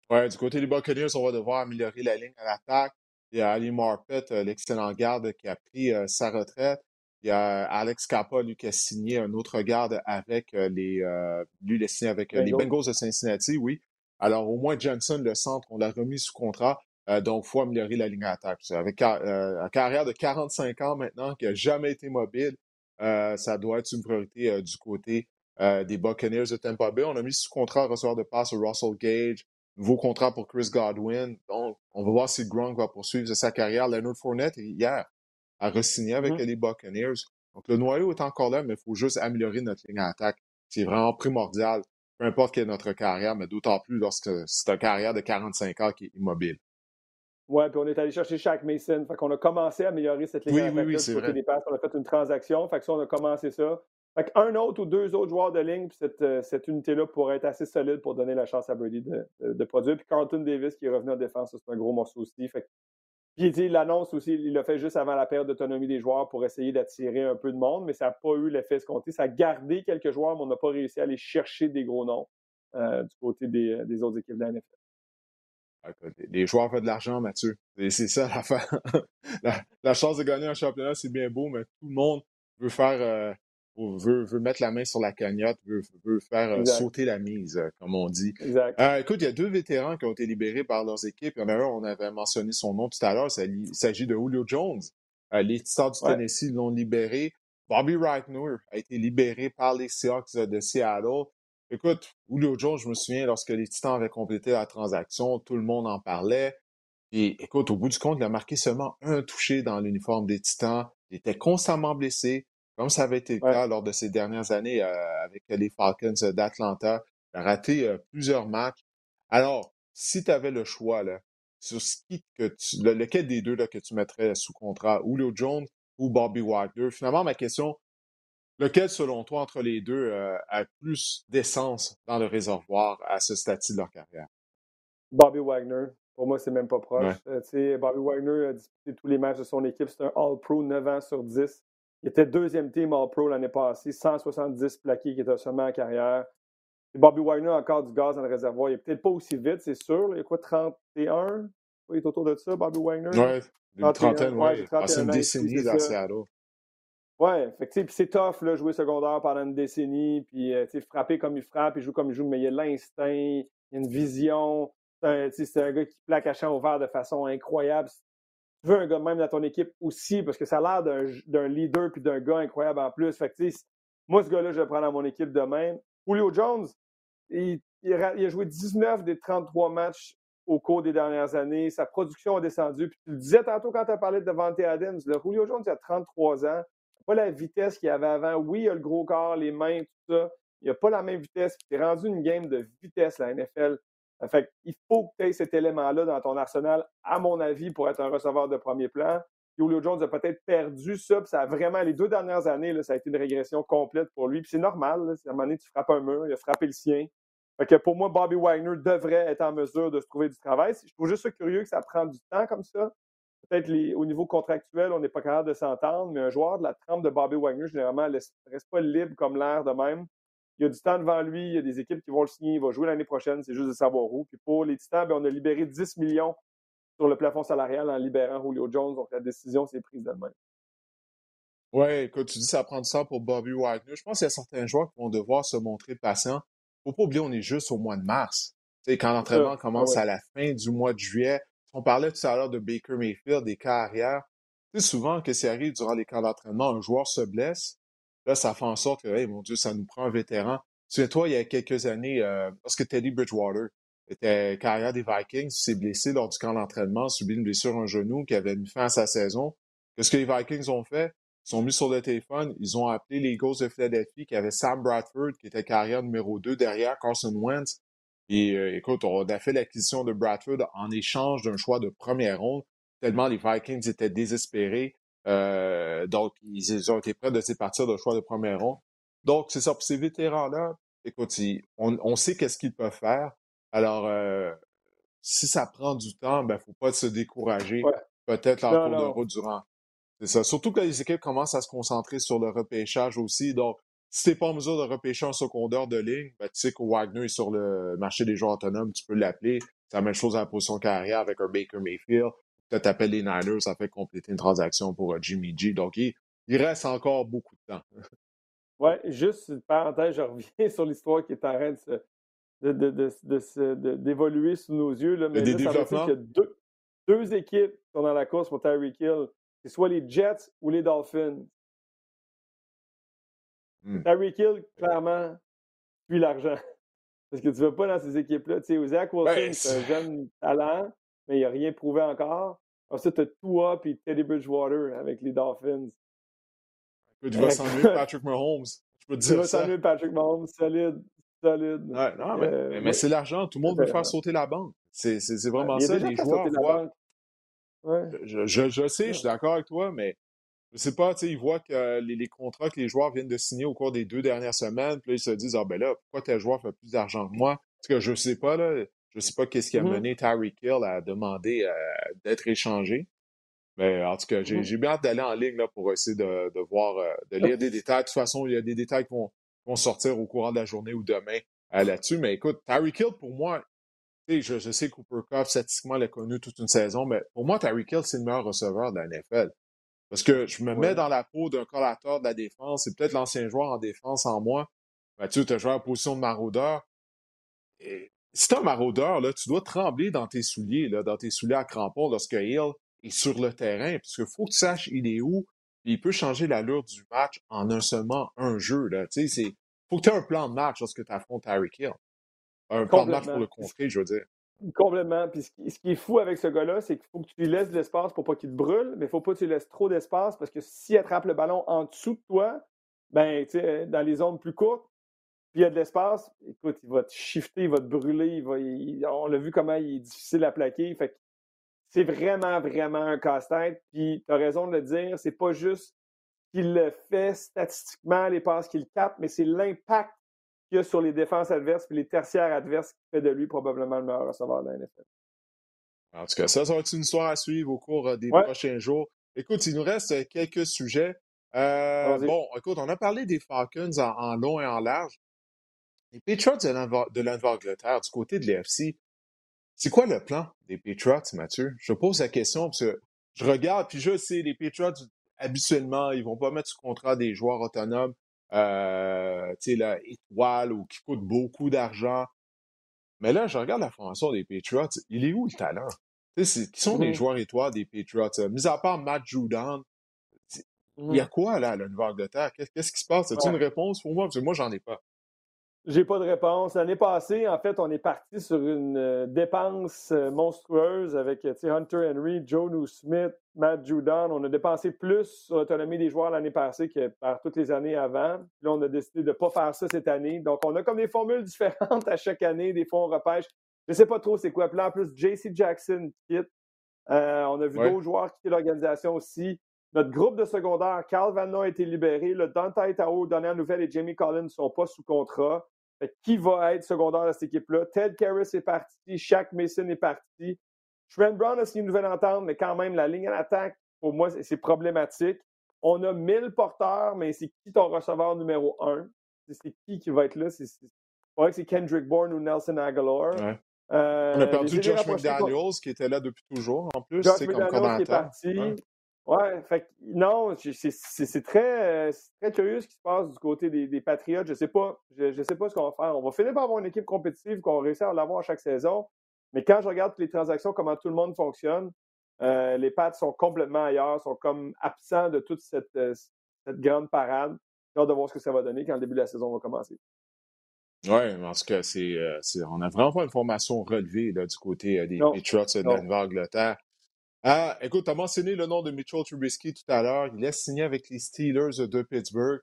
Ouais, du côté des Buccaneers, on va devoir améliorer la ligne à l'attaque. Il y a Ali Marpet, euh, l'excellent garde, qui a pris euh, sa retraite. Il y a Alex Capa, lui, qui a signé un autre garde avec euh, les. euh, lui, il a signé avec euh, les Bengals. De Cincinnati, oui. Alors, au moins, Johnson, le centre, on l'a remis sous contrat. Euh, donc, il faut améliorer la ligne à l'attaque. Avec euh, une carrière de 45 ans maintenant, qui n'a jamais été mobile, euh, ça doit être une priorité euh, du côté euh, des Buccaneers de Tampa Bay. On a mis sous contrat un receveur de passe Russell Gage, nouveau contrat pour Chris Godwin. Donc, on va voir si Gronk va poursuivre sa carrière. Leonard Fournette, hier, a re-signé avec Mhm. les Buccaneers. Donc, le noyau est encore là, mais il faut juste améliorer notre ligne à attaque. C'est vraiment primordial, peu importe quelle est notre carrière, mais d'autant plus lorsque c'est une carrière de 45 ans qui est immobile. Ouais, puis on est allé chercher Shaq Mason. Fait qu'on a commencé à améliorer cette ligne Oui, à oui, oui, du c'est côté vrai. des passes. On a fait une transaction. Fait que ça, on a commencé ça. Fait qu'un autre ou deux autres joueurs de ligne, puis cette, euh, cette unité-là pourrait être assez solide pour donner la chance à Brady de, de- produire. Puis Carlton Davis qui est revenu en défense, c'est un gros morceau aussi. Fait puis il l'annonce aussi, il l'a fait juste avant la période d'autonomie des joueurs pour essayer d'attirer un peu de monde, mais ça n'a pas eu l'effet escompté. Ça a gardé quelques joueurs, mais on n'a pas réussi à aller chercher des gros noms euh, du côté des, des autres équipes de la NFL. Écoute, Les joueurs font de l'argent, Mathieu. C'est ça [LAUGHS] l'affaire. La, la chance de gagner un championnat, c'est bien beau, mais tout le monde veut faire, euh, veut, veut mettre la main sur la cagnotte, veut, veut faire euh, sauter la mise, euh, comme on dit. Exact. Euh, écoute, il y a deux vétérans qui ont été libérés par leurs équipes. Il y en a un, on avait mentionné son nom tout à l'heure. Il s'agit de Julio Jones. Les Titans du Ouais. Tennessee l'ont libéré. Bobby Reitner a été libéré par les Seahawks de Seattle. Écoute, Julio Jones, je me souviens, lorsque les Titans avaient complété la transaction, tout le monde en parlait. Et écoute, au bout du compte, il a marqué seulement un touché dans l'uniforme des Titans. Il était constamment blessé, comme ça avait été le Ouais. cas lors de ces dernières années euh, avec les Falcons d'Atlanta. Raté euh, plusieurs matchs. Alors, si tu avais le choix, là, sur ce qui que tu, le- lequel des deux là, que tu mettrais sous contrat, Julio Jones ou Bobby Wagner, finalement, ma question, lequel, selon toi, entre les deux, euh, a plus d'essence dans le réservoir à ce statut de leur carrière? Bobby Wagner. Pour moi, c'est même pas proche. Ouais. Bobby Wagner a disputé tous les matchs de son équipe. C'est un All-Pro 9 ans sur 10. Il était deuxième team All-Pro l'année passée, 170 plaqués qui était seulement en carrière. Et Bobby Wagner a encore du gaz dans le réservoir. Il est peut-être pas aussi vite, c'est sûr. Il y a quoi, 31? Il est autour de ça, Bobby Wagner? Ouais, une 31, trentaine, j'ai Passé 31 une décennie c'est dans. Seattle. Ouais, fait que, c'est tough, là, jouer secondaire pendant une décennie, puis, euh, frapper comme il frappe, il joue comme il joue, mais il y a l'instinct, il y a une vision. C'est un, c'est un gars qui plaque à champ ouvert de façon incroyable. Veux un gars de même dans ton équipe aussi, parce que ça a l'air d'un, leader puis d'un gars incroyable en plus. Fait moi, ce gars-là, je le prends dans mon équipe de même. Julio Jones, il, il a il joué 19 des 33 matchs au cours des dernières années. Sa production a descendu. Puis tu le disais tantôt quand tu as parlé de Devante Adams, le Julio Jones, il a 33 ans pas la vitesse qu'il avait avant. Oui, il a le gros corps, les mains, tout ça. Il n'a pas la même vitesse. C'est rendu une game de vitesse, la NFL. Fait il faut que tu aies cet élément-là dans ton arsenal, à mon avis, pour être un receveur de premier plan. Julio Jones a peut-être perdu ça, puis ça a vraiment, les deux dernières années, là, ça a été une régression complète pour lui. Puis c'est normal, à un moment donné, tu frappes un mur, il a frappé le sien. Fait que pour moi, Bobby Wagner devrait être en mesure de se trouver du travail. Je trouve juste ça curieux que ça prend du temps comme ça. Peut-être au niveau contractuel, on n'est pas capable de s'entendre, mais un joueur de la trempe de Bobby Wagner, généralement, ne reste pas libre comme l'air de même. Il y a du temps devant lui, il y a des équipes qui vont le signer, il va jouer l'année prochaine, c'est juste de savoir où. Puis pour les Titans, ben, on a libéré 10 millions sur le plafond salarial en libérant Julio Jones, donc la décision s'est prise d'elle-même. Oui, écoute, tu dis ça prend du temps pour Bobby Wagner. Je pense qu'il y a certains joueurs qui vont devoir se montrer patients. Faut pas oublier, on est juste au mois de mars. sais, quand l'entraînement commence à la fin du mois de juillet, on parlait tout à l'heure de Baker Mayfield, des cas arrière. Tu sais, souvent, que ça arrive durant les camps d'entraînement, un joueur se blesse. Là, ça fait en sorte que, hey, mon Dieu, ça nous prend un vétéran. Tu sais, toi, il y a quelques années, euh, lorsque Teddy Bridgewater était carrière des Vikings, s'est blessé lors du camp d'entraînement, subi une blessure à un genou qui avait mis fin à sa saison. Qu'est-ce que les Vikings ont fait? Ils sont mis sur le téléphone, ils ont appelé les Eagles de Philadelphie qui avait Sam Bradford, qui était carrière numéro 2 derrière Carson Wentz. Et euh, écoute, on a fait l'acquisition de Bradford en échange d'un choix de première ronde, tellement les Vikings étaient désespérés. Euh, donc, ils, ont été prêts de partir de choix de première ronde. Donc, c'est ça. Pour ces vétérans-là, écoute, on, sait qu'est-ce qu'ils peuvent faire. Alors, euh, si ça prend du temps, ben, faut pas se décourager. Peut-être en cours de route durant. C'est ça. Surtout que les équipes commencent à se concentrer sur le repêchage aussi. Donc, si tu n'es pas en mesure de repêcher un secondaire de ligne, ben, tu sais que Wagner est sur le marché des joueurs autonomes, tu peux l'appeler. C'est la même chose à la position carrière avec un Baker Mayfield. Peut-être t'appelles les Niners, ça fait compléter une transaction pour euh, Jimmy G. Donc, il, reste encore beaucoup de temps. [LAUGHS] oui, juste une parenthèse, je reviens [LAUGHS] sur l'histoire qui est en train de d'évoluer sous nos yeux. Là, mais là, ça qu'il y a deux, deux, équipes qui sont dans la course pour Tyreek Hill. C'est soit les Jets ou les Dolphins. Hmm. Tyreek Hill, clairement, puis l'argent. [LAUGHS] Parce que tu ne vas pas dans ces équipes-là. Tu sais, Zach Wilson, ben, c'est un jeune talent, mais il n'a rien prouvé encore. Ensuite, tu as Tua et Teddy Bridgewater avec les Dolphins. Tu vas s'ennuyer Patrick Mahomes. Je peux te dire tu vas s'ennuyer Patrick Mahomes, solide. Solide. Ouais, non, mais, euh, mais c'est l'argent. Tout le monde veut faire sauter la banque. C'est vraiment ça. Les joueurs voient. Je, je, je, sais, je suis d'accord avec toi, mais je sais pas, tu sais, ils voient que les, contrats que les joueurs viennent de signer au cours des deux dernières semaines, puis là, ils se disent, ah ben là, pourquoi tel joueur fait plus d'argent que moi? Parce que je sais pas, là, je sais pas qu'est-ce qui a mmh mené Tyreek Hill à demander euh, d'être échangé. Mais en tout cas, j'ai mmh bien hâte d'aller en ligne là, pour essayer de, de voir, euh, de lire des détails. De toute façon, il y a des détails qui vont, vont sortir au courant de la journée ou demain euh, là-dessus. Mais écoute, Tyreek Hill, pour moi, je, je sais que Cooper Cup, statistiquement, l'a connu toute une saison, mais pour moi, Tyreek Hill, c'est le meilleur receveur de la NFL. Parce que je me mets dans la peau d'un collateur de la défense, c'est peut-être l'ancien joueur en défense en moi. Mathieu, tu as joué en position de maraudeur. Et si tu un maraudeur, là, tu dois trembler dans tes souliers, là, dans tes souliers à crampons lorsque Hill est sur le terrain, parce qu'il faut que tu saches il est où, puis il peut changer l'allure du match en un seulement un jeu. Là. Tu sais, faut que tu aies un plan de match lorsque tu affrontes Harry Hill. Un plan de match pour le contrer, je veux dire. Complètement. Puis ce qui, est fou avec ce gars-là, c'est qu'il faut que tu lui laisses de l'espace pour pas qu'il te brûle, mais il faut pas que tu lui laisses trop d'espace parce que s'il attrape le ballon en dessous de toi, ben, dans les zones plus courtes, il y a de l'espace, écoute, il va te shifter, il va te brûler, il va, on l'a vu comment il est difficile à plaquer. Fait c'est vraiment, vraiment un casse-tête. Puis tu as raison de le dire, c'est pas juste qu'il le fait statistiquement, les passes qu'il capte, mais c'est l'impact qu'il y a sur les défenses adverses et les tertiaires adverses qui fait de lui probablement le meilleur receveur de la NFL. En tout cas, ça, ça va être une histoire à suivre au cours euh, des prochains jours. Écoute, il nous reste euh, quelques sujets. Euh, bon, écoute, on a parlé des Falcons en, long et en large. Les Patriots de l'Angleterre, du côté de l'AFC, c'est quoi le plan des Patriots, Mathieu? Je pose la question parce que je regarde, puis je sais, les Patriots, habituellement, ils vont pas mettre sous contrat des joueurs autonomes euh, tu sais, étoile ou qui coûte beaucoup d'argent. Mais là, je regarde la formation des Patriots. Il est où le talent? qui sont les mmh joueurs étoiles des Patriots? Mis à part Matt Judon, il y a quoi là, à la Nouvelle-Angleterre? Qu'est-ce qui se passe? As-tu une réponse pour moi? Parce que moi, j'en ai pas. J'ai pas de réponse. L'année passée, en fait, on est parti sur une euh, dépense euh, monstrueuse avec Hunter Henry, Joe Smith, Matt Judon. On a dépensé plus sur l'autonomie des joueurs l'année passée que par toutes les années avant. là, on a décidé de ne pas faire ça cette année. Donc, on a comme des formules [LAUGHS] différentes à chaque année. Des fois, on repêche. Je ne sais pas trop c'est quoi. Puis là, en plus, JC Jackson quitte. Euh, on a vu d'autres joueurs quitter l'organisation aussi. Notre groupe de secondaire, Carl Vanna a été libéré. Le Dante Tao, dernière nouvelle, et Jamie Collins ne sont pas sous contrat qui va être secondaire dans cette équipe-là? Ted Karras est parti, Shaq Mason est parti. Trent Brown a signé une nouvelle entente, mais quand même, la ligne en attaque, pour moi, c'est problématique. On a 1000 porteurs, mais c'est qui ton receveur numéro un? C'est qui qui va être là? C'est que c'est Kendrick Bourne ou Nelson Aguilar. Euh, on a perdu Josh McDaniels, qui était là depuis toujours, en plus. Josh McDaniels qui est parti. Ouais, fait non, c'est très, très curieux ce qui se passe du côté des, des Patriotes. Je sais pas, je, sais pas ce qu'on va faire. On va finir par avoir une équipe compétitive qu'on va réussir à l'avoir chaque saison. Mais quand je regarde les transactions, comment tout le monde fonctionne, euh, les Pats sont complètement ailleurs, sont comme absents de toute cette, euh, cette grande parade. J'ai hâte de voir ce que ça va donner quand le début de la saison va commencer. Oui, parce que c'est, euh, on a vraiment pas une formation relevée là, du côté des Patriots de Nouvelle-Angleterre. Ah, écoute, tu as mentionné le nom de Mitchell Trubisky tout à l'heure. Il est signé avec les Steelers de Pittsburgh.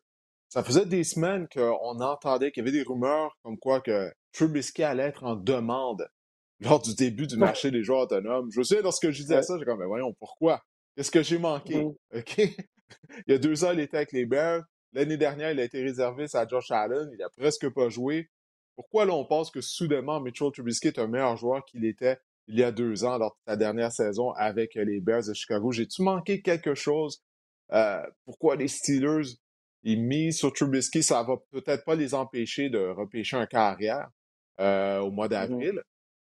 Ça faisait des semaines qu'on entendait qu'il y avait des rumeurs comme quoi que Trubisky allait être en demande lors du début du marché des joueurs autonomes. Je me souviens, lorsque je disais ça, j'ai comme, mais voyons, pourquoi? Qu'est-ce que j'ai manqué? Mm. OK? [LAUGHS] il y a deux ans, il était avec les Bears. L'année dernière, il a été réservé à Josh Allen. Il a presque pas joué. Pourquoi là, on pense que soudainement, Mitchell Trubisky est un meilleur joueur qu'il était il y a deux ans lors de ta dernière saison avec les Bears de Chicago. J'ai-tu manqué quelque chose? Euh, pourquoi les Steelers, ils misent sur Trubisky, ça va peut-être pas les empêcher de repêcher un carrière euh, au mois mmh d'avril.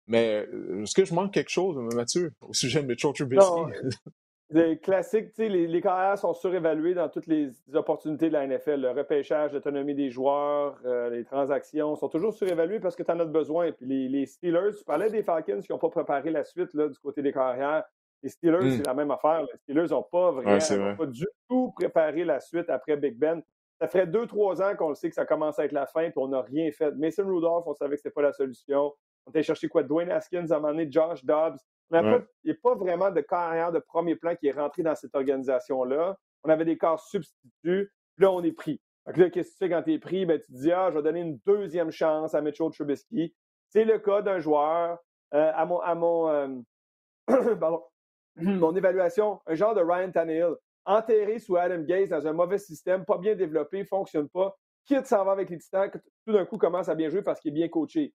Mais euh, est-ce que je manque quelque chose, Mathieu, au sujet de Mitchell Trubisky? [LAUGHS] Les classiques, les, les carrières sont surévaluées dans toutes les opportunités de la NFL. Le repêchage, l'autonomie des joueurs, euh, les transactions sont toujours surévaluées parce que tu en as besoin. Puis les, Steelers, tu parlais des Falcons qui n'ont pas préparé la suite là, du côté des carrières. Les Steelers, hmm. c'est la même affaire. Les Steelers n'ont pas vraiment pas du tout préparé la suite après Big Ben. Ça ferait deux, trois ans qu'on le sait que ça commence à être la fin, puis on n'a rien fait. Mason Rudolph, on savait que ce n'était pas la solution. On était cherché quoi? Dwayne Haskins, à un moment donné, Josh Dobbs. Il n'y a pas vraiment de carrière de premier plan qui est rentré dans cette organisation-là. On avait des corps substituts. Puis là, on est pris. Donc là, qu'est-ce que tu fais quand tu es pris? Ben, tu te dis, ah, je vais donner une deuxième chance à Mitchell Trubisky. C'est le cas d'un joueur, euh, à mon, à mon, euh, [CLEARS THROAT] [CLEARS THROAT] mon évaluation, un genre de Ryan Tannehill, enterré sous Adam Gaze dans un mauvais système, pas bien développé, fonctionne pas, quitte s'en va avec les Titans, tout d'un coup commence à bien jouer parce qu'il est bien coaché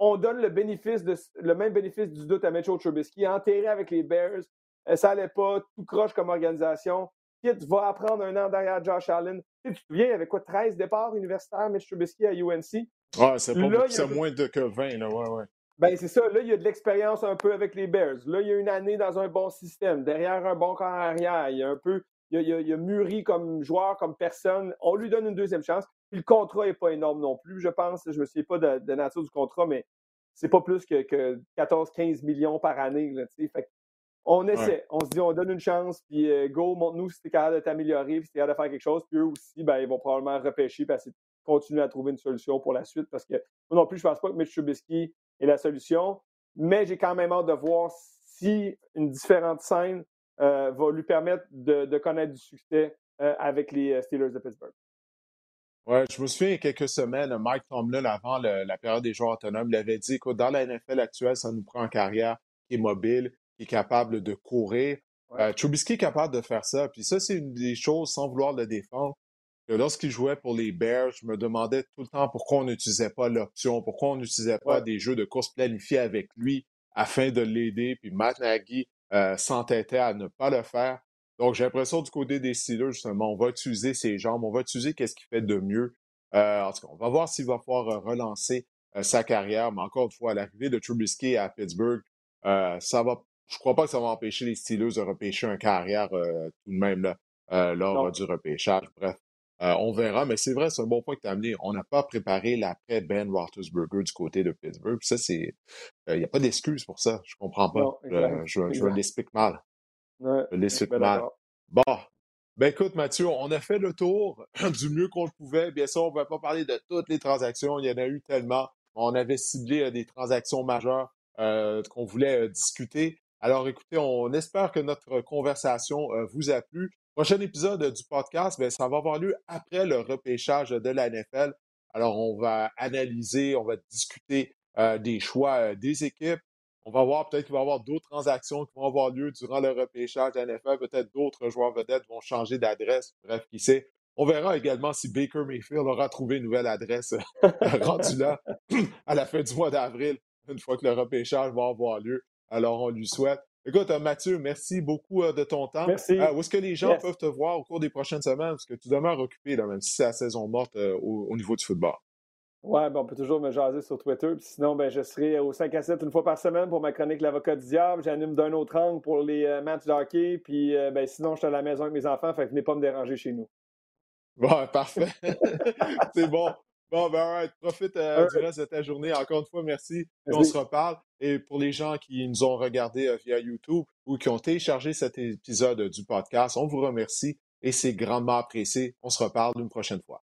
on donne le bénéfice de, le même bénéfice du doute à Mitchell Trubisky, enterré avec les Bears. Euh, ça n'allait pas, tout croche comme organisation. Kit va apprendre un an derrière Josh Allen. Tu, te souviens, avec quoi, 13 départs universitaires, Mitch Trubisky à UNC? Ah, c'est moins de que 20, là, ouais, ouais. Ben, c'est ça. Là, il y a de l'expérience un peu avec les Bears. Là, il y a une année dans un bon système, derrière un bon corps arrière. Il y a un peu, il y a, il a mûri comme joueur, comme personne. On lui donne une deuxième chance le contrat n'est pas énorme non plus, je pense. Je ne me souviens pas de, la nature du contrat, mais c'est pas plus que, 14-15 millions par année. on essaie. On se dit, on donne une chance, puis euh, go, montre-nous si tu es capable de t'améliorer, si tu es capable de faire quelque chose. Puis eux aussi, ben, ils vont probablement repêcher, et continuer à trouver une solution pour la suite. Parce que moi non plus, je pense pas que Mitch Trubisky est la solution. Mais j'ai quand même hâte de voir si une différente scène euh, va lui permettre de, connaître du succès euh, avec les Steelers de Pittsburgh. Ouais, je me souviens il y a quelques semaines, Mike Tomlin, avant la période des joueurs autonomes, il avait dit écoute, dans la NFL actuelle, ça nous prend un carrière qui est mobile, qui est capable de courir. Euh, Trubisky est capable de faire ça. Puis ça, c'est une des choses, sans vouloir le défendre, que lorsqu'il jouait pour les Bears, je me demandais tout le temps pourquoi on n'utilisait pas l'option, pourquoi on n'utilisait pas des jeux de course planifiés avec lui afin de l'aider. Puis Matt Nagy euh, s'entêtait à ne pas le faire. Donc, j'ai l'impression du côté des Steelers, justement, on va utiliser ses jambes, on va utiliser qu'est-ce qu'il fait de mieux. Euh, en tout cas, on va voir s'il va pouvoir euh, relancer euh, sa carrière. Mais encore une fois, l'arrivée de Trubisky à Pittsburgh, ça va. Je crois pas que ça va empêcher les Steelers de repêcher un carrière tout de même là, lors du repêchage. Bref, on verra. Mais c'est vrai, c'est un bon point que tu as amené. On n'a pas préparé l'après Ben Roethlisberger du côté de Pittsburgh. ça, c'est. Il n'y a pas d'excuse pour ça. Je comprends pas. je, je, je l'explique mal. Ouais, mal. Bon. Ben écoute, Mathieu, on a fait le tour [CLEARS THROAT] du mieux qu'on le pouvait. Bien sûr, on ne va pas parler de toutes les transactions. Il y en a eu tellement. On avait ciblé euh, des transactions majeures euh, qu'on voulait euh, discuter. Alors écoutez, on espère que notre conversation vous a plu. Prochain épisode du podcast, bien, ça va avoir lieu après le repêchage de la NFL. Alors on va analyser, on va discuter des choix des équipes. On va voir peut-être qu'il va y avoir d'autres transactions qui vont avoir lieu durant le repêchage de la NFL. Peut-être d'autres joueurs vedettes vont changer d'adresse. Bref, qui sait? On verra également si Baker Mayfield aura trouvé une nouvelle adresse [LAUGHS] rendue là [CLEARS THROAT] à la fin du mois d'avril, une fois que le repêchage va avoir lieu. Alors, on lui souhaite. Écoute, Mathieu, merci beaucoup euh, de ton temps. Merci. Euh, où est-ce que les gens peuvent te voir au cours des prochaines semaines? Parce que tu demeures occupé, là, même si c'est la saison morte euh, au, niveau du football. Ouais, ben on peut toujours me jaser sur Twitter. sinon, ben, je serai au 5 à 7 une fois par semaine pour ma chronique L'avocat du diable. J'anime d'un autre angle pour les euh, matchs de hockey. Puis ben, sinon, je suis à la maison avec mes enfants. Fait que venez pas me déranger chez nous. Bon, [LAUGHS] parfait. [LAUGHS] C'est bon. Bon, ben, right. profite euh, du reste de ta journée. Encore une fois, merci. On se reparle. Et pour les gens qui nous ont regardés euh, via YouTube ou qui ont téléchargé cet épisode du podcast, on vous remercie et c'est grandement apprécié. On se reparle une prochaine fois.